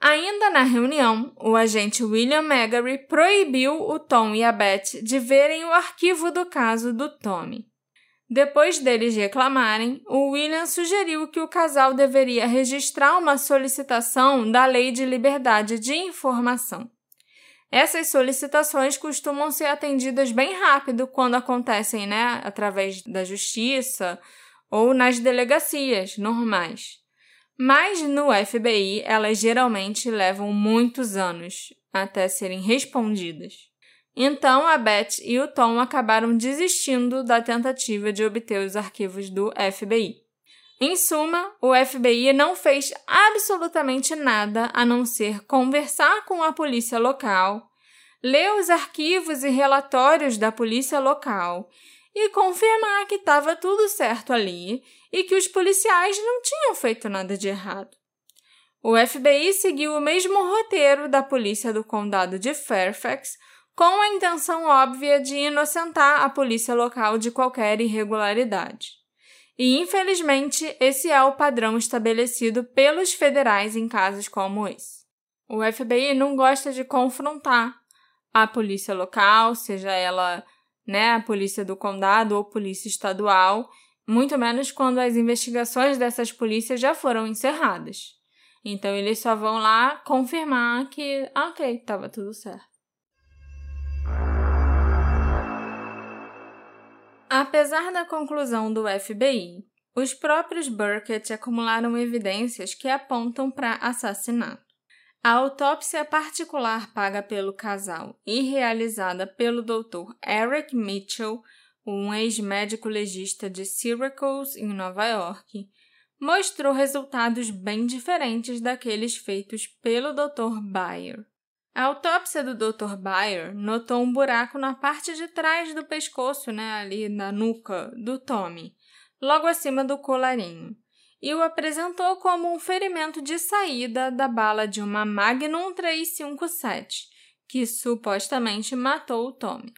A: Ainda na reunião, o agente William Megary proibiu o Tom e a Beth de verem o arquivo do caso do Tommy. Depois deles reclamarem, o William sugeriu que o casal deveria registrar uma solicitação da Lei de Liberdade de Informação. Essas solicitações costumam ser atendidas bem rápido quando acontecem, né, através da justiça ou nas delegacias normais. Mas no FBI, elas geralmente levam muitos anos até serem respondidas. Então a Beth e o Tom acabaram desistindo da tentativa de obter os arquivos do FBI. Em suma, o FBI não fez absolutamente nada a não ser conversar com a polícia local, ler os arquivos e relatórios da polícia local e confirmar que estava tudo certo ali e que os policiais não tinham feito nada de errado. O FBI seguiu o mesmo roteiro da polícia do condado de Fairfax, com a intenção óbvia de inocentar a polícia local de qualquer irregularidade. E, infelizmente, esse é o padrão estabelecido pelos federais em casos como esse. O FBI não gosta de confrontar a polícia local, seja ela né, a polícia do condado ou polícia estadual, muito menos quando as investigações dessas polícias já foram encerradas. Então eles só vão lá confirmar que, ah, ok, estava tudo certo. Apesar da conclusão do FBI, os próprios Burkett acumularam evidências que apontam para assassinato. A autópsia particular paga pelo casal e realizada pelo Dr. Eric Mitchell, um ex-médico legista de Syracuse, em Nova York, mostrou resultados bem diferentes daqueles feitos pelo Dr. Bayer. A autópsia do Dr. Bayer notou um buraco na parte de trás do pescoço, né, ali na nuca do Tommy, logo acima do colarinho e o apresentou como um ferimento de saída da bala de uma Magnum 357, que supostamente matou o Tommy.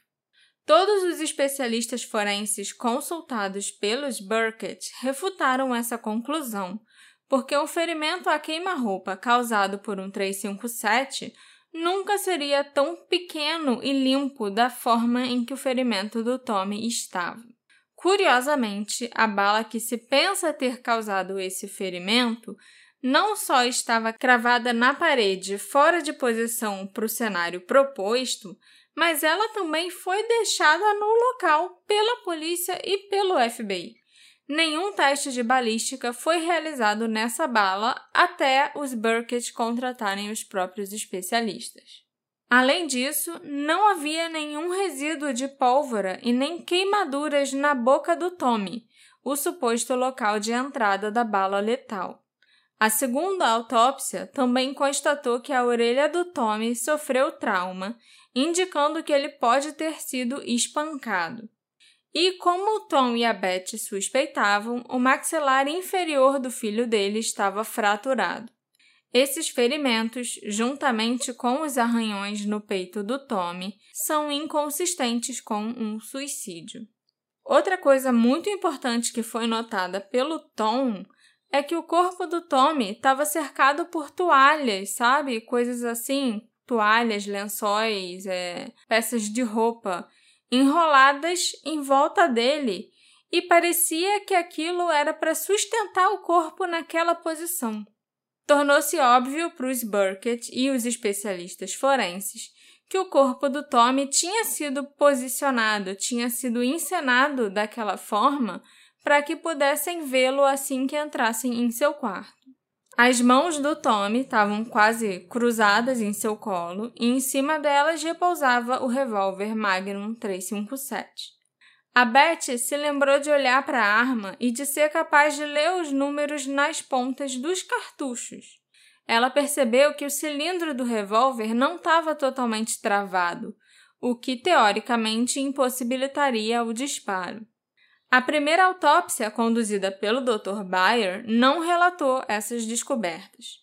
A: Todos os especialistas forenses consultados pelos Burkett refutaram essa conclusão, porque um ferimento a queima-roupa causado por um 357 nunca seria tão pequeno e limpo da forma em que o ferimento do Tommy estava. Curiosamente, a bala que se pensa ter causado esse ferimento não só estava cravada na parede fora de posição para o cenário proposto, mas ela também foi deixada no local pela polícia e pelo FBI. Nenhum teste de balística foi realizado nessa bala até os Burkett contratarem os próprios especialistas. Além disso, não havia nenhum resíduo de pólvora e nem queimaduras na boca do Tommy, o suposto local de entrada da bala letal. A segunda autópsia também constatou que a orelha do Tommy sofreu trauma, indicando que ele pode ter sido espancado. E como o Tom e a Beth suspeitavam, o maxilar inferior do filho dele estava fraturado. Esses ferimentos, juntamente com os arranhões no peito do Tommy, são inconsistentes com um suicídio. Outra coisa muito importante que foi notada pelo Tom é que o corpo do Tommy estava cercado por toalhas, sabe? Coisas assim, toalhas, lençóis, é, peças de roupa enroladas em volta dele e parecia que aquilo era para sustentar o corpo naquela posição tornou-se óbvio para os Burkett e os especialistas forenses que o corpo do Tommy tinha sido posicionado, tinha sido encenado daquela forma para que pudessem vê-lo assim que entrassem em seu quarto. As mãos do Tommy estavam quase cruzadas em seu colo e em cima delas repousava o revólver Magnum 357. A Beth se lembrou de olhar para a arma e de ser capaz de ler os números nas pontas dos cartuchos. Ela percebeu que o cilindro do revólver não estava totalmente travado, o que teoricamente impossibilitaria o disparo. A primeira autópsia, conduzida pelo Dr. Bayer, não relatou essas descobertas.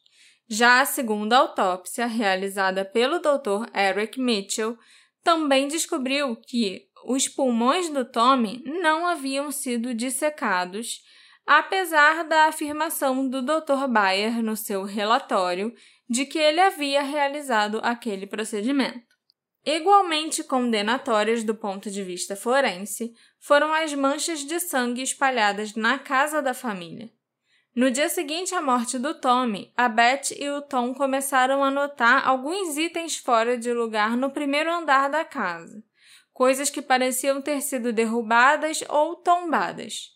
A: Já a segunda autópsia, realizada pelo Dr. Eric Mitchell, também descobriu que os pulmões do Tommy não haviam sido dissecados, apesar da afirmação do Dr. Bayer no seu relatório de que ele havia realizado aquele procedimento. Igualmente condenatórias do ponto de vista forense foram as manchas de sangue espalhadas na casa da família. No dia seguinte à morte do Tommy, a Beth e o Tom começaram a notar alguns itens fora de lugar no primeiro andar da casa coisas que pareciam ter sido derrubadas ou tombadas.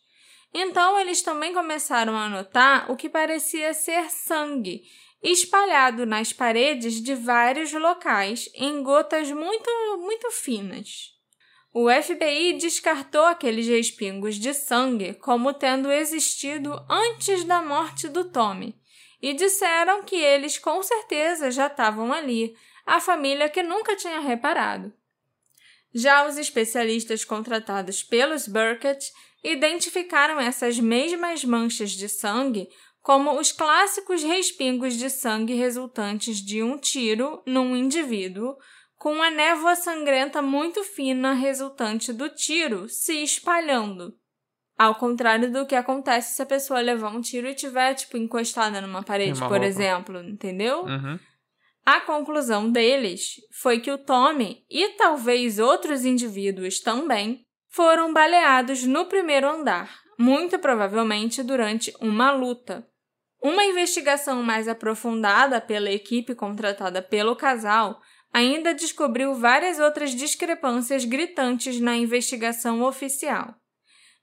A: Então eles também começaram a notar o que parecia ser sangue espalhado nas paredes de vários locais em gotas muito, muito finas. O FBI descartou aqueles respingos de sangue como tendo existido antes da morte do Tommy e disseram que eles com certeza já estavam ali, a família que nunca tinha reparado. Já os especialistas contratados pelos Burkett identificaram essas mesmas manchas de sangue como os clássicos respingos de sangue resultantes de um tiro num indivíduo, com a névoa sangrenta muito fina resultante do tiro se espalhando. Ao contrário do que acontece se a pessoa levar um tiro e tiver, tipo, encostada numa parede, por
B: roupa.
A: exemplo, entendeu?
B: Uhum.
A: A conclusão deles foi que o Tommy e talvez outros indivíduos também foram baleados no primeiro andar, muito provavelmente durante uma luta. Uma investigação mais aprofundada pela equipe contratada pelo casal ainda descobriu várias outras discrepâncias gritantes na investigação oficial.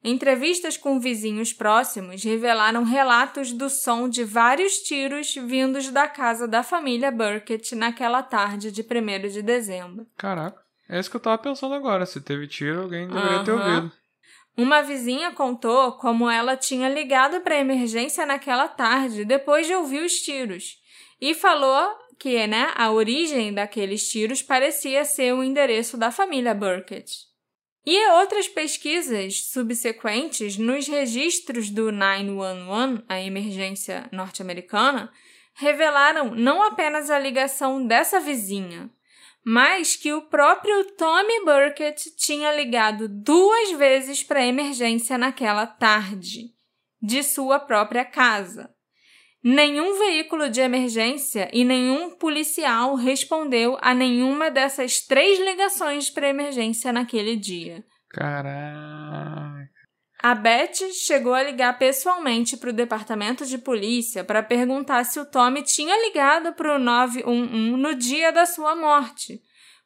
A: Entrevistas com vizinhos próximos revelaram relatos do som de vários tiros vindos da casa da família Burkett naquela tarde de 1 de dezembro.
B: Caraca. É isso que eu tava pensando agora. Se teve tiro, alguém deveria ter
A: Aham.
B: ouvido.
A: Uma vizinha contou como ela tinha ligado para a emergência naquela tarde depois de ouvir os tiros e falou que, né, a origem daqueles tiros parecia ser o endereço da família Burkett. E outras pesquisas subsequentes nos registros do 911, a emergência norte-americana, revelaram não apenas a ligação dessa vizinha, mas que o próprio Tommy Burkett tinha ligado duas vezes para a emergência naquela tarde, de sua própria casa. Nenhum veículo de emergência e nenhum policial respondeu a nenhuma dessas três ligações para emergência naquele dia.
B: Caraca.
A: A Beth chegou a ligar pessoalmente para o departamento de polícia para perguntar se o Tommy tinha ligado para o 911 no dia da sua morte,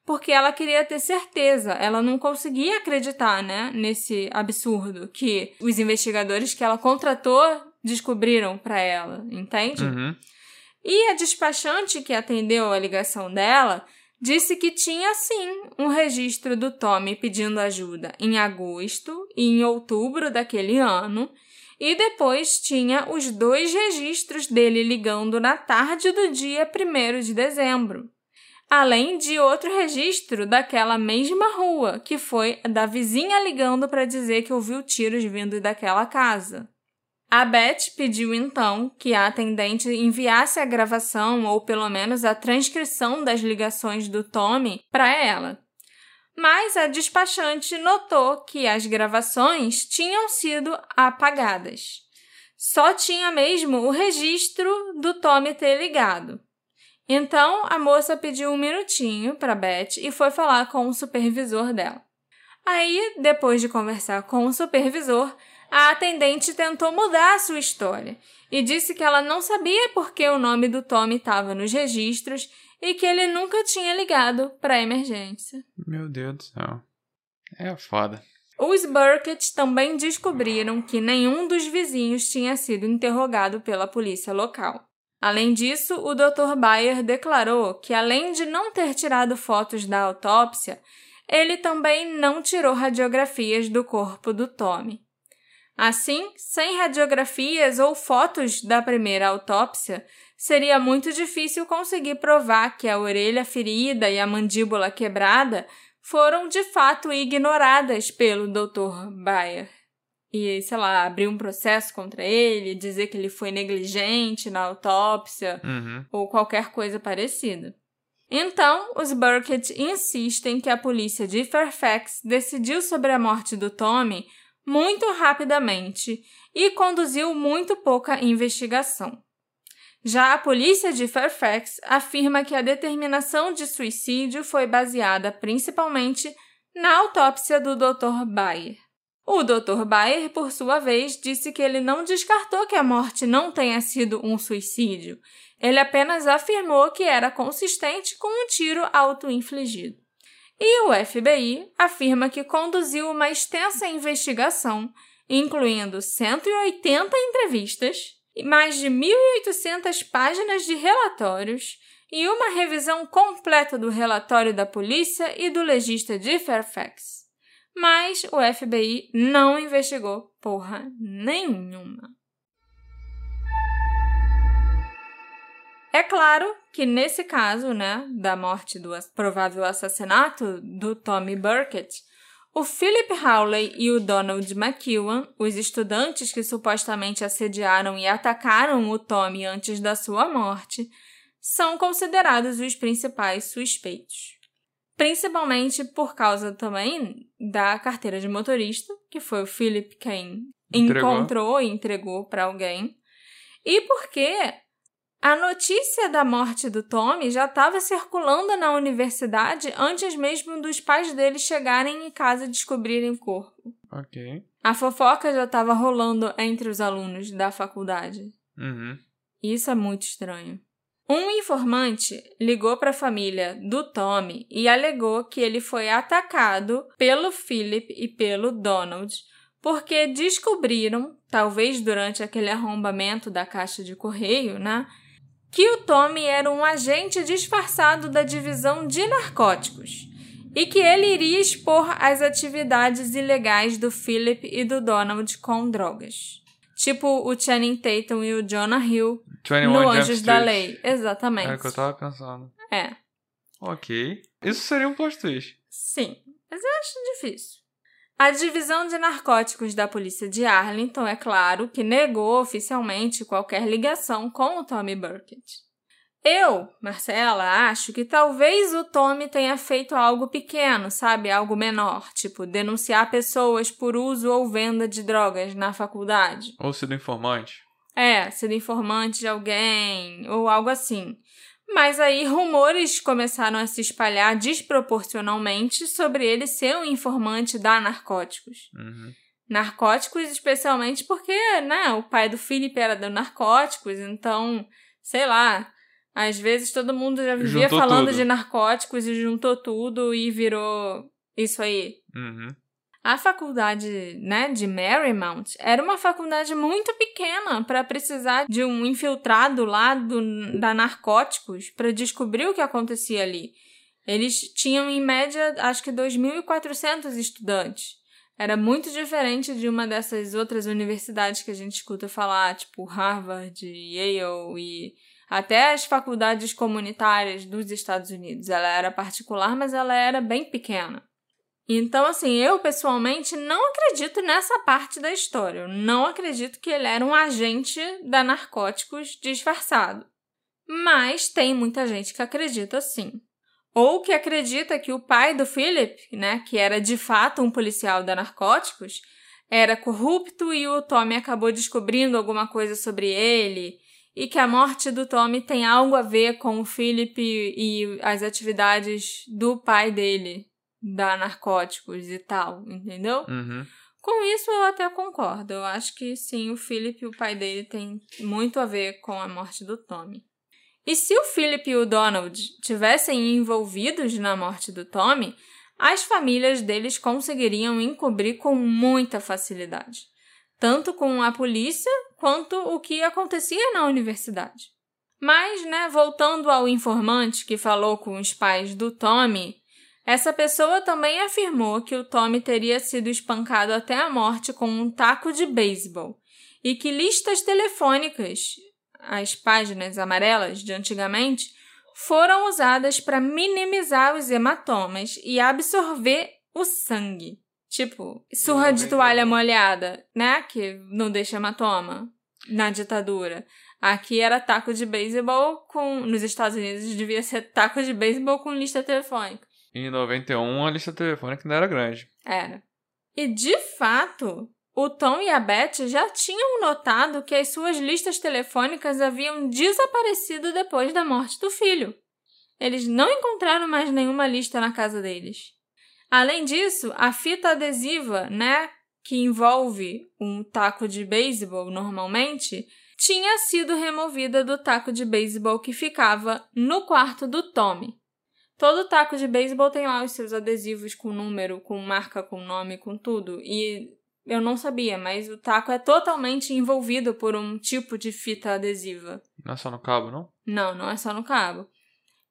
A: porque ela queria ter certeza. Ela não conseguia acreditar, né, nesse absurdo que os investigadores que ela contratou descobriram para ela, entende?
B: Uhum.
A: E a despachante que atendeu a ligação dela disse que tinha sim um registro do Tommy pedindo ajuda em agosto e em outubro daquele ano, e depois tinha os dois registros dele ligando na tarde do dia 1 de dezembro. Além de outro registro daquela mesma rua, que foi da vizinha ligando para dizer que ouviu tiros vindo daquela casa. A Beth pediu então que a atendente enviasse a gravação ou pelo menos a transcrição das ligações do Tommy para ela. Mas a despachante notou que as gravações tinham sido apagadas. Só tinha mesmo o registro do Tommy ter ligado. Então a moça pediu um minutinho para Beth e foi falar com o supervisor dela. Aí, depois de conversar com o supervisor, a atendente tentou mudar a sua história e disse que ela não sabia por que o nome do Tommy estava nos registros e que ele nunca tinha ligado para a emergência.
B: Meu Deus do céu. É foda.
A: Os Burkett também descobriram que nenhum dos vizinhos tinha sido interrogado pela polícia local. Além disso, o Dr. Bayer declarou que, além de não ter tirado fotos da autópsia, ele também não tirou radiografias do corpo do Tommy. Assim, sem radiografias ou fotos da primeira autópsia, seria muito difícil conseguir provar que a orelha ferida e a mandíbula quebrada foram de fato ignoradas pelo Dr. Bayer. E, sei lá, abrir um processo contra ele, dizer que ele foi negligente na autópsia
B: Uhum.
A: ou qualquer coisa parecida. Então, os Burkett insistem que a polícia de Fairfax decidiu sobre a morte do Tommy muito rapidamente e conduziu muito pouca investigação. Já a polícia de Fairfax afirma que a determinação de suicídio foi baseada principalmente na autópsia do Dr. Bayer. O Dr. Bayer, por sua vez, disse que ele não descartou que a morte não tenha sido um suicídio. Ele apenas afirmou que era consistente com um tiro auto-infligido. E o FBI afirma que conduziu uma extensa investigação, incluindo 180 entrevistas, mais de 1.800 páginas de relatórios e uma revisão completa do relatório da polícia e do legista de Fairfax. Mas o FBI não investigou porra nenhuma. É claro que nesse caso, né, da morte do provável assassinato do Tommy Burkett, o Philip Hawley e o Donald McEwan, os estudantes que supostamente assediaram e atacaram o Tommy antes da sua morte, são considerados os principais suspeitos. Principalmente por causa também da carteira de motorista, que foi o Philip quem
B: Entregou.
A: encontrou e entregou para alguém. E porque a notícia da morte do Tommy já estava circulando na universidade antes mesmo dos pais dele chegarem em casa e descobrirem o corpo.
B: Ok.
A: A fofoca já estava rolando entre os alunos da faculdade.
B: Uhum.
A: Isso é muito estranho. Um informante ligou para a família do Tommy e alegou que ele foi atacado pelo Philip e pelo Donald porque descobriram, talvez durante aquele arrombamento da caixa de correio, né, que o Tommy era um agente disfarçado da divisão de narcóticos e que ele iria expor as atividades ilegais do Philip e do Donald com drogas. Tipo o Channing Tatum e o Jonah Hill
B: 21
A: no Anjos da. Lei. Exatamente.
B: Era o que eu tava pensando.
A: É,
B: Ok. Isso seria um plot twist.
A: sim. Mas eu acho difícil. A divisão de narcóticos da polícia de Arlington, é claro, que negou oficialmente qualquer ligação com o Tommy Burkett. Eu, Marcela, acho que talvez o Tommy tenha feito algo pequeno, sabe? Algo menor, tipo denunciar pessoas por uso ou venda de drogas na faculdade.
B: Ou sido informante.
A: É, sido informante de alguém ou algo assim. Mas aí rumores começaram a se espalhar desproporcionalmente sobre ele ser um informante da narcóticos.
B: Uhum.
A: Narcóticos, especialmente porque, né, o pai do Philip era do narcóticos, então, sei lá, às vezes todo mundo já vivia
B: Juntou
A: falando
B: tudo.
A: de narcóticos e juntou tudo e virou isso aí.
B: Uhum.
A: A faculdade, né, de Marymount era uma faculdade muito pequena para precisar de um infiltrado lá do, da narcóticos para descobrir o que acontecia ali. Eles tinham em média, acho que 2.400 estudantes. Era muito diferente de uma dessas outras universidades que a gente escuta falar, tipo Harvard, Yale e até as faculdades comunitárias dos Estados Unidos. Ela era particular, mas ela era bem pequena. Então, assim, eu pessoalmente não acredito nessa parte da história. Eu não acredito que ele era um agente da narcóticos disfarçado. Mas tem muita gente que acredita sim. Ou que acredita que o pai do Philip, né, que era de fato um policial da narcóticos, era corrupto e o Tommy acabou descobrindo alguma coisa sobre ele, e que a morte do Tommy tem algo a ver com o Philip e as atividades do pai dele, da narcóticos e tal, entendeu?
B: Uhum.
A: Com isso eu até concordo. Eu acho que sim, o Philip e o pai dele têm muito a ver com a morte do Tommy. E se o Philip e o Donald tivessem envolvidos na morte do Tommy, as famílias deles conseguiriam encobrir com muita facilidade, tanto com a polícia quanto o que acontecia na universidade. Mas, né, voltando ao informante que falou com os pais do Tommy, essa pessoa também afirmou que o Tommy teria sido espancado até a morte com um taco de beisebol e que listas telefônicas, as páginas amarelas de antigamente, foram usadas para minimizar os hematomas e absorver o sangue. Tipo, surra de toalha molhada, né? Que não deixa hematoma na ditadura. Aqui era taco de beisebol com. Nos Estados Unidos devia ser taco de beisebol com lista telefônica.
B: Em 91, a lista telefônica ainda era grande.
A: Era. E de fato, o Tom e a Beth já tinham notado que as suas listas telefônicas haviam desaparecido depois da morte do filho. Eles não encontraram mais nenhuma lista na casa deles. Além disso, a fita adesiva, né, que envolve um taco de beisebol normalmente, tinha sido removida do taco de beisebol que ficava no quarto do Tommy. Todo taco de beisebol tem lá os seus adesivos com número, com marca, com nome, com tudo. E eu não sabia, mas o taco é totalmente envolvido por um tipo de fita adesiva.
B: Não é só no cabo, não?
A: Não, não é só no cabo.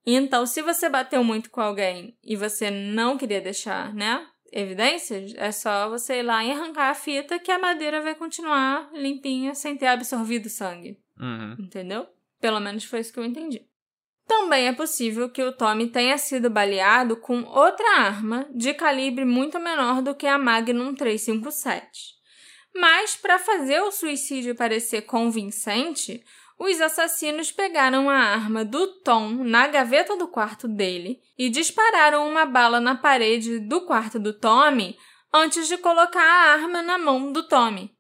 A: Então, se você bateu muito com alguém e você não queria deixar, né, evidências, é só você ir lá e arrancar a fita que a madeira vai continuar limpinha sem ter absorvido sangue.
B: Uhum.
A: Entendeu? Pelo menos foi isso que eu entendi. Também é possível que o Tommy tenha sido baleado com outra arma de calibre muito menor do que a Magnum 357. Mas, para fazer o suicídio parecer convincente, os assassinos pegaram a arma do Tom na gaveta do quarto dele e dispararam uma bala na parede do quarto do Tommy antes de colocar a arma na mão do Tommy.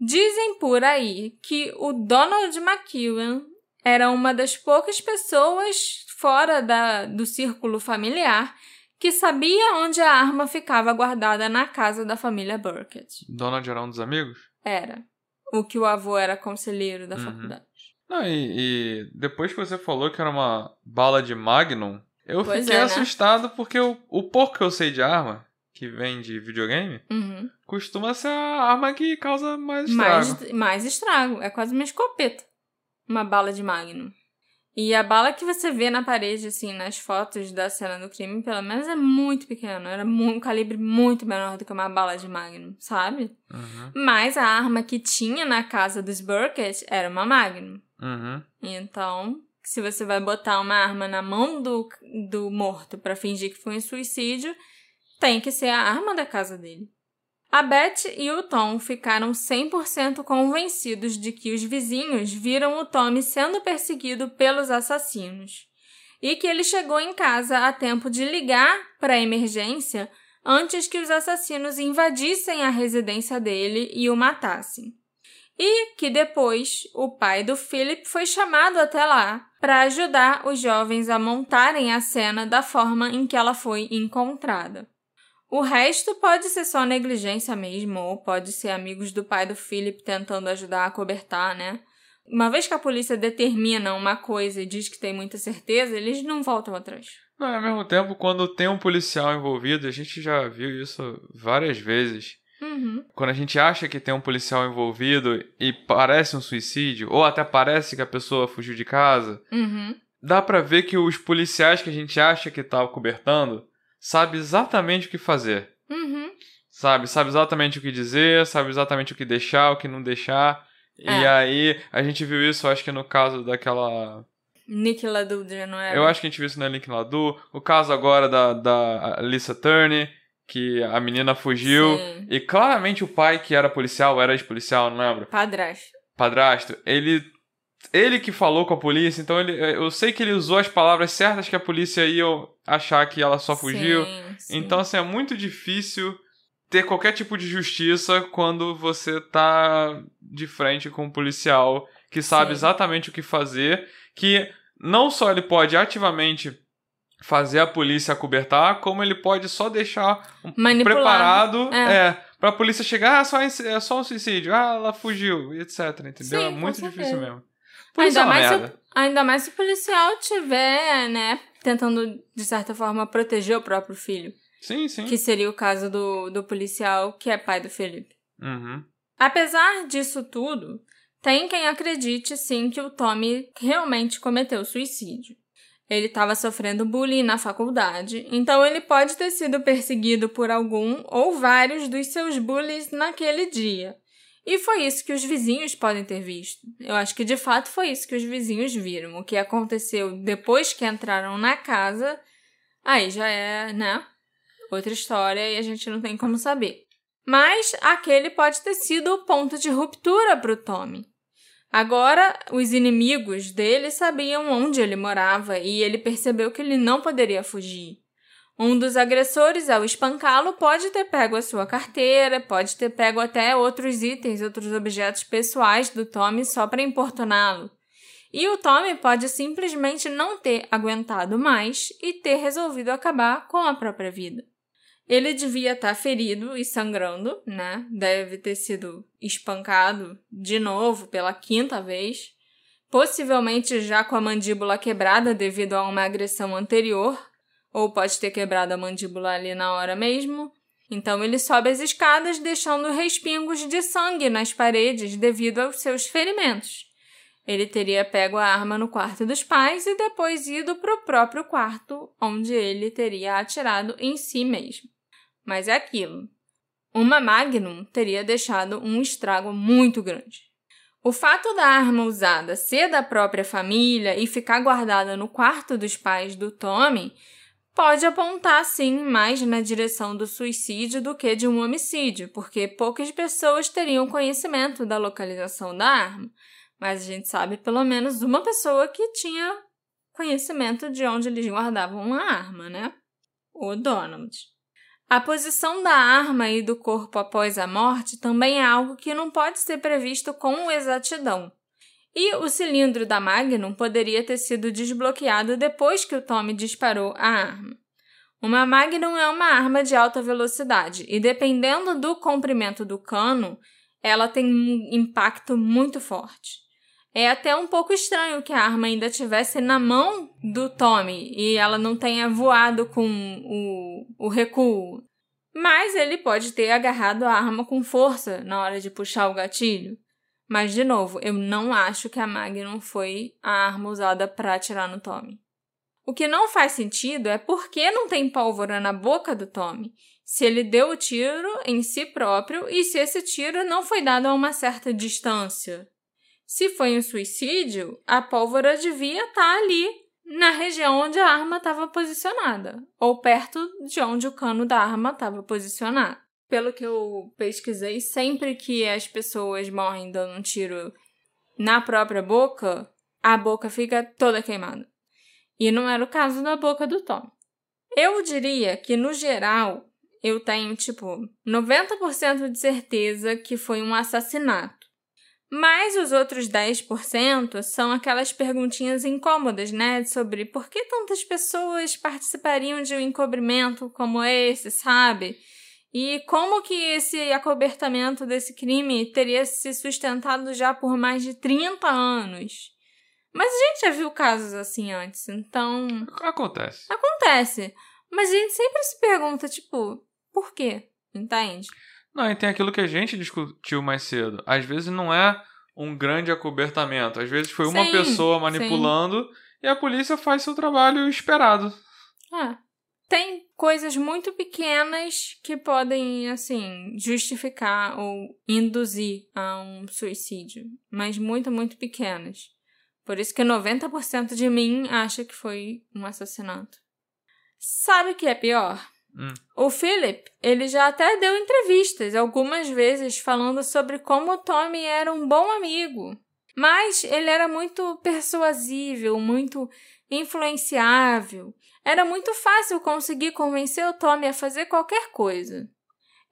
A: Dizem por aí que o Donald McEwan era uma das poucas pessoas fora da, do círculo familiar que sabia onde a arma ficava guardada na casa da família Burkett.
B: Donald era um dos amigos?
A: Era. O que o avô era conselheiro da
B: Uhum.
A: faculdade.
B: Não, e, e depois que você falou que era uma bala de Magnum, eu
A: Pois
B: fiquei
A: é, né?
B: assustado porque o, o pouco que eu sei de arma, que vem de videogame,
A: Uhum.
B: costuma ser a arma que causa mais estrago.
A: Mais, mais estrago. É quase uma escopeta. Uma bala de Magnum. E a bala que você vê na parede, assim, nas fotos da cena do crime, pelo menos é muito pequena. Era um calibre muito menor do que uma bala de Magnum, sabe?
B: Uhum,
A: Mas a arma que tinha na casa dos Burkett era uma Magnum.
B: uhum.
A: Então, se você vai botar uma arma na mão do, do morto pra fingir que foi um suicídio, tem que ser a arma da casa dele. A Beth e o Tom ficaram 100% convencidos de que os vizinhos viram o Tommy sendo perseguido pelos assassinos e que ele chegou em casa a tempo de ligar para a emergência antes que os assassinos invadissem a residência dele e o matassem e que depois o pai do Philip foi chamado até lá para ajudar os jovens a montarem a cena da forma em que ela foi encontrada. O resto pode ser só negligência mesmo, ou pode ser amigos do pai do Philip tentando ajudar a cobertar, né? Uma vez que a polícia determina uma coisa e diz que tem muita certeza, eles não voltam atrás.
B: Não, ao mesmo tempo, quando tem um policial envolvido, a gente já viu isso várias vezes.
A: Uhum.
B: Quando a gente acha que tem um policial envolvido e parece um suicídio, ou até parece que a pessoa fugiu de casa,
A: Uhum.
B: dá pra ver que os policiais que a gente acha que tá cobertando sabe exatamente o que fazer.
A: Uhum.
B: Sabe? Sabe exatamente o que dizer, sabe exatamente o que deixar, o que não deixar. E
A: É.
B: aí, a gente viu isso, acho que no caso daquela.
A: Nick LaDudra, não era?
B: Eu acho que a gente viu isso na Link Ladu. O caso agora da, da Alyssa Turney, que a menina fugiu.
A: Sim.
B: E claramente o pai, que era policial, era ex-policial, não lembro?
A: Padrasto.
B: Padrasto, ele. Ele que falou com a polícia, então ele, eu sei que ele usou as palavras certas que a polícia ia achar que ela só fugiu.
A: Sim, sim.
B: Então, assim, é muito difícil ter qualquer tipo de justiça quando você tá de frente com um policial que sabe
A: Sim.
B: exatamente o que fazer, que não só ele pode ativamente fazer a polícia acobertar, como ele pode só deixar um-
A: Manipular.
B: preparado
A: É.
B: é. pra polícia chegar, ah, só, é só um suicídio, ah, ela fugiu, etc, entendeu? É muito difícil mesmo.
A: Ainda
B: é
A: mais, se ainda mais se o policial tiver, né, tentando, de certa forma, proteger o próprio filho.
B: Sim, sim.
A: Que seria o caso do, do policial que é pai do Felipe.
B: Uhum.
A: Apesar disso tudo, tem quem acredite sim que o Tommy realmente cometeu suicídio. Ele estava sofrendo bullying na faculdade, então ele pode ter sido perseguido por algum ou vários dos seus bullies naquele dia. E foi isso que os vizinhos podem ter visto. Eu acho que de fato foi isso que os vizinhos viram. O que aconteceu depois que entraram na casa, aí já é, né? Outra história e a gente não tem como saber. Mas aquele pode ter sido o ponto de ruptura para o Tommy. Agora, os inimigos dele sabiam onde ele morava e ele percebeu que ele não poderia fugir. Um dos agressores, ao espancá-lo, pode ter pego a sua carteira, pode ter pego até outros itens, outros objetos pessoais do Tommy só para importuná-lo. E o Tommy pode simplesmente não ter aguentado mais e ter resolvido acabar com a própria vida. Ele devia estar ferido e sangrando, né? Deve ter sido espancado de novo pela quinta vez, possivelmente já com a mandíbula quebrada devido a uma agressão anterior, ou pode ter quebrado a mandíbula ali na hora mesmo. Então ele sobe as escadas, deixando respingos de sangue nas paredes devido aos seus ferimentos. Ele teria pego a arma no quarto dos pais e depois ido para o próprio quarto, onde ele teria atirado em si mesmo. Mas é aquilo. Uma Magnum teria deixado um estrago muito grande. O fato da arma usada ser da própria família e ficar guardada no quarto dos pais do Tommy pode apontar sim mais na direção do suicídio do que de um homicídio, porque poucas pessoas teriam conhecimento da localização da arma. Mas a gente sabe pelo menos uma pessoa que tinha conhecimento de onde eles guardavam a arma, né? O Donald. A posição da arma e do corpo após a morte também é algo que não pode ser previsto com exatidão. E o cilindro da Magnum poderia ter sido desbloqueado depois que o Tommy disparou a arma. Uma Magnum é uma arma de alta velocidade e, dependendo do comprimento do cano, ela tem um impacto muito forte. É até um pouco estranho que a arma ainda estivesse na mão do Tommy e ela não tenha voado com o, o recuo. Mas ele pode ter agarrado a arma com força na hora de puxar o gatilho. Mas, de novo, eu não acho que a Magnum foi a arma usada para atirar no Tommy. O que não faz sentido é por que não tem pólvora na boca do Tommy, se ele deu o tiro em si próprio e se esse tiro não foi dado a uma certa distância. Se foi um suicídio, a pólvora devia estar tá ali, na região onde a arma estava posicionada, ou perto de onde o cano da arma estava posicionado. Pelo que eu pesquisei, sempre que as pessoas morrem dando um tiro na própria boca, a boca fica toda queimada. E não era o caso da boca do Tom. Eu diria que, no geral, eu tenho, tipo, 90% de certeza que foi um assassinato. Mas os outros 10% são aquelas perguntinhas incômodas, né? Sobre por que tantas pessoas participariam de um encobrimento como esse, sabe? E como que esse acobertamento desse crime teria se sustentado já por mais de 30 anos? Mas a gente já viu casos assim antes, então.
B: Acontece.
A: Acontece. Mas a gente sempre se pergunta, tipo, por quê? Entende?
B: Não, e tem aquilo que a gente discutiu mais cedo. Às vezes não é um grande acobertamento. Às vezes foi uma sim, pessoa manipulando sim. e a polícia faz seu trabalho esperado.
A: É. Tem coisas muito pequenas que podem, assim, justificar ou induzir a um suicídio, mas muito, muito pequenas. Por isso que 90% de mim acha que foi um assassinato. Sabe o que é pior?
B: Hum.
A: O Philip, ele já até deu entrevistas algumas vezes falando sobre como o Tommy era um bom amigo. Mas ele era muito persuasível, muito influenciável. Era muito fácil conseguir convencer o Tommy a fazer qualquer coisa.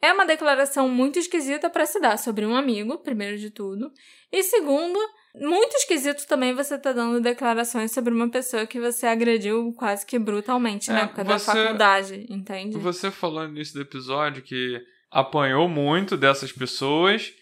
A: É uma declaração muito esquisita para se dar sobre um amigo, primeiro de tudo, e segundo, muito esquisito também você tá dando declarações sobre uma pessoa que você agrediu quase que brutalmente é, na época você, da faculdade, entende?
B: Você falou no início do episódio que apanhou muito dessas pessoas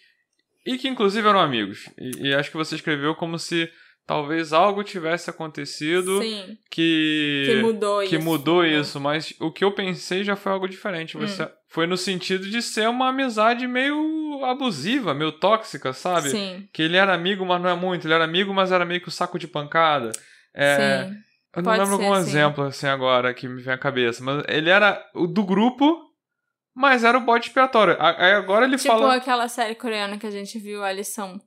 B: e que inclusive eram amigos. E, e acho que você escreveu como se talvez algo tivesse acontecido
A: Sim,
B: que
A: que mudou
B: que
A: isso.
B: mudou
A: né?
B: isso, mas o que eu pensei já foi algo diferente.
A: Hum.
B: Você foi no sentido de ser uma amizade meio abusiva, meio tóxica, sabe?
A: Sim.
B: Que ele era amigo, mas não é muito. Ele era amigo, mas era meio que o saco de pancada. É,
A: Sim.
B: eu não
A: Pode
B: lembro algum
A: sim.
B: exemplo assim agora que me vem à cabeça, mas ele era o do grupo, mas era o bode expiatório. Aí agora ele
A: Tipo
B: fala
A: aquela série coreana que a gente viu, a lição.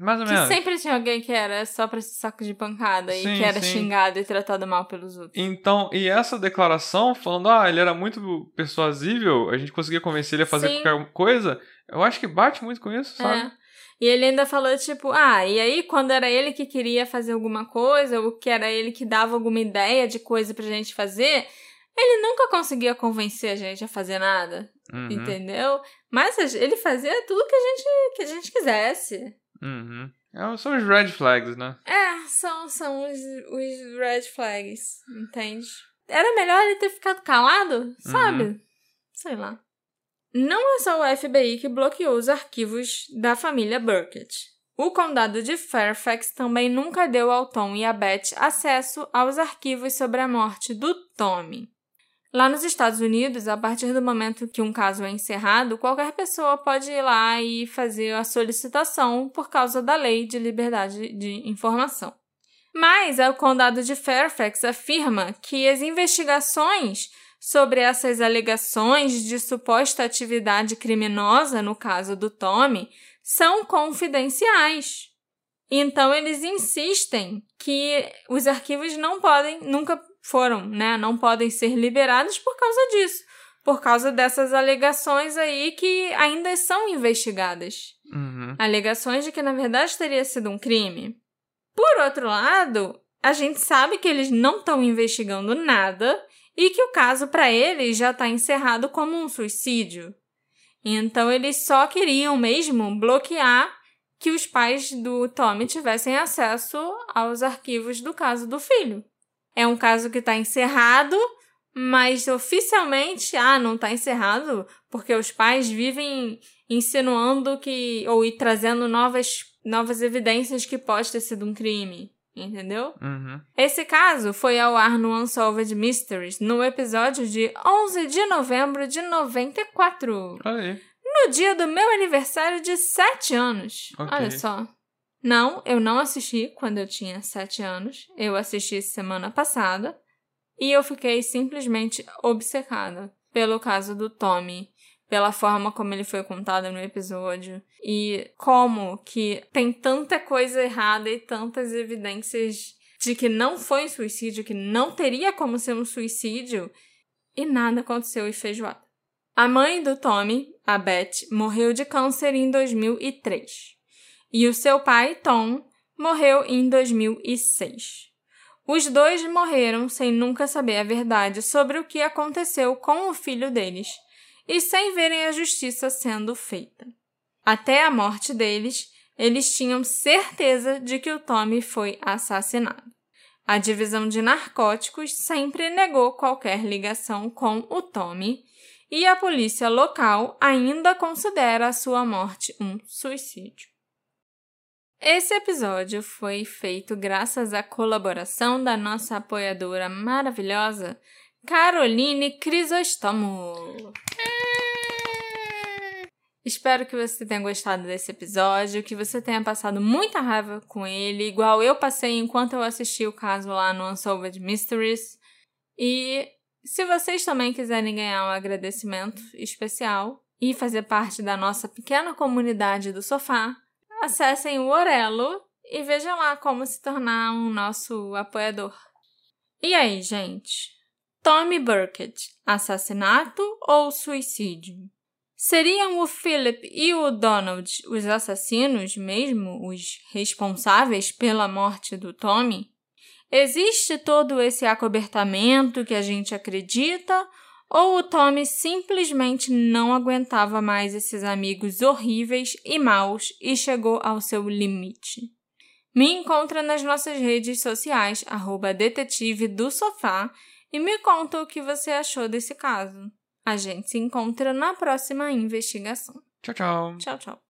B: Mais ou
A: Que
B: menos.
A: sempre tinha alguém que era só pra esse saco de pancada e
B: Sim,
A: que era
B: sim.
A: xingado e tratado mal pelos outros.
B: Então, e essa declaração falando, ah, ele era muito persuasível, a gente conseguia convencer ele a fazer
A: Sim.
B: qualquer coisa, eu acho que bate muito com isso, sabe?
A: É. E ele ainda falou, tipo, ah, e aí quando era ele que queria fazer alguma coisa, ou que era ele que dava alguma ideia de coisa pra gente fazer, ele nunca conseguia convencer a gente a fazer nada,
B: Uhum,
A: entendeu? Mas ele fazia tudo que a gente, que a gente quisesse.
B: Uhum. É, São os red flags, né?
A: É, são, são os, os red flags, entende? Era melhor ele ter ficado calado, sabe? Sei lá. Não é só o FBI que bloqueou os arquivos da família Burkett. O condado de Fairfax também nunca deu ao Tom e a Beth acesso aos arquivos sobre a morte do Tommy. Lá nos Estados Unidos, a partir do momento que um caso é encerrado, qualquer pessoa pode ir lá e fazer a solicitação por causa da lei de liberdade de informação. Mas o condado de Fairfax afirma que as investigações sobre essas alegações de suposta atividade criminosa no caso do Tommy são confidenciais. Então eles insistem que os arquivos não podem, nunca foram, né? Não podem ser liberados por causa disso. Por causa dessas alegações aí que ainda são investigadas.
B: Uhum.
A: Alegações de que, na verdade, teria sido um crime. Por outro lado, a gente sabe que eles não estão investigando nada e que o caso para eles já está encerrado como um suicídio. Então eles só queriam mesmo bloquear que os pais do Tommy tivessem acesso aos arquivos do caso do filho. É um caso que está encerrado, mas oficialmente, ah, não está encerrado, porque os pais vivem insinuando que ou trazendo novas novas evidências que pode ter sido um crime. Entendeu?
B: Uhum.
A: Esse caso foi ao ar no Unsolved Mysteries no episódio de 11 de novembro de 94.
B: Olha aí.
A: No dia do meu aniversário de 7 anos.
B: Ok.
A: Olha só. Não, eu não assisti quando eu tinha 7 anos. Eu assisti semana passada. E eu fiquei simplesmente obcecada pelo caso do Tommy pela forma como ele foi contado no episódio e como que tem tanta coisa errada e tantas evidências de que não foi um suicídio, que não teria como ser um suicídio e nada aconteceu e feijoada. A mãe do Tommy, a Beth, morreu de câncer em 2003 e o seu pai, Tom, morreu em 2006. Os dois morreram sem nunca saber a verdade sobre o que aconteceu com o filho deles e sem verem a justiça sendo feita. Até a morte deles, eles tinham certeza de que o Tommy foi assassinado. A divisão de narcóticos sempre negou qualquer ligação com o Tommy e a polícia local ainda considera a sua morte um suicídio. Esse episódio foi feito graças à colaboração da nossa apoiadora maravilhosa, Caroline Crisostomo. Espero que você tenha gostado desse episódio, que você tenha passado muita raiva com ele, igual eu passei enquanto eu assisti o caso lá no Unsolved Mysteries. E se vocês também quiserem ganhar um agradecimento especial e fazer parte da nossa pequena comunidade do sofá, acessem o Orelo e vejam lá como se tornar um nosso apoiador. E aí, gente? Tommy Burkett, assassinato ou suicídio? Seriam o Philip e o Donald os assassinos mesmo, os responsáveis pela morte do Tommy? Existe todo esse acobertamento que a gente acredita ou o Tommy simplesmente não aguentava mais esses amigos horríveis e maus e chegou ao seu limite? Me encontra nas nossas redes sociais, arroba detetive do sofá, e me conta o que você achou desse caso. A gente se encontra na próxima investigação.
B: Tchau, tchau.
A: Tchau, tchau.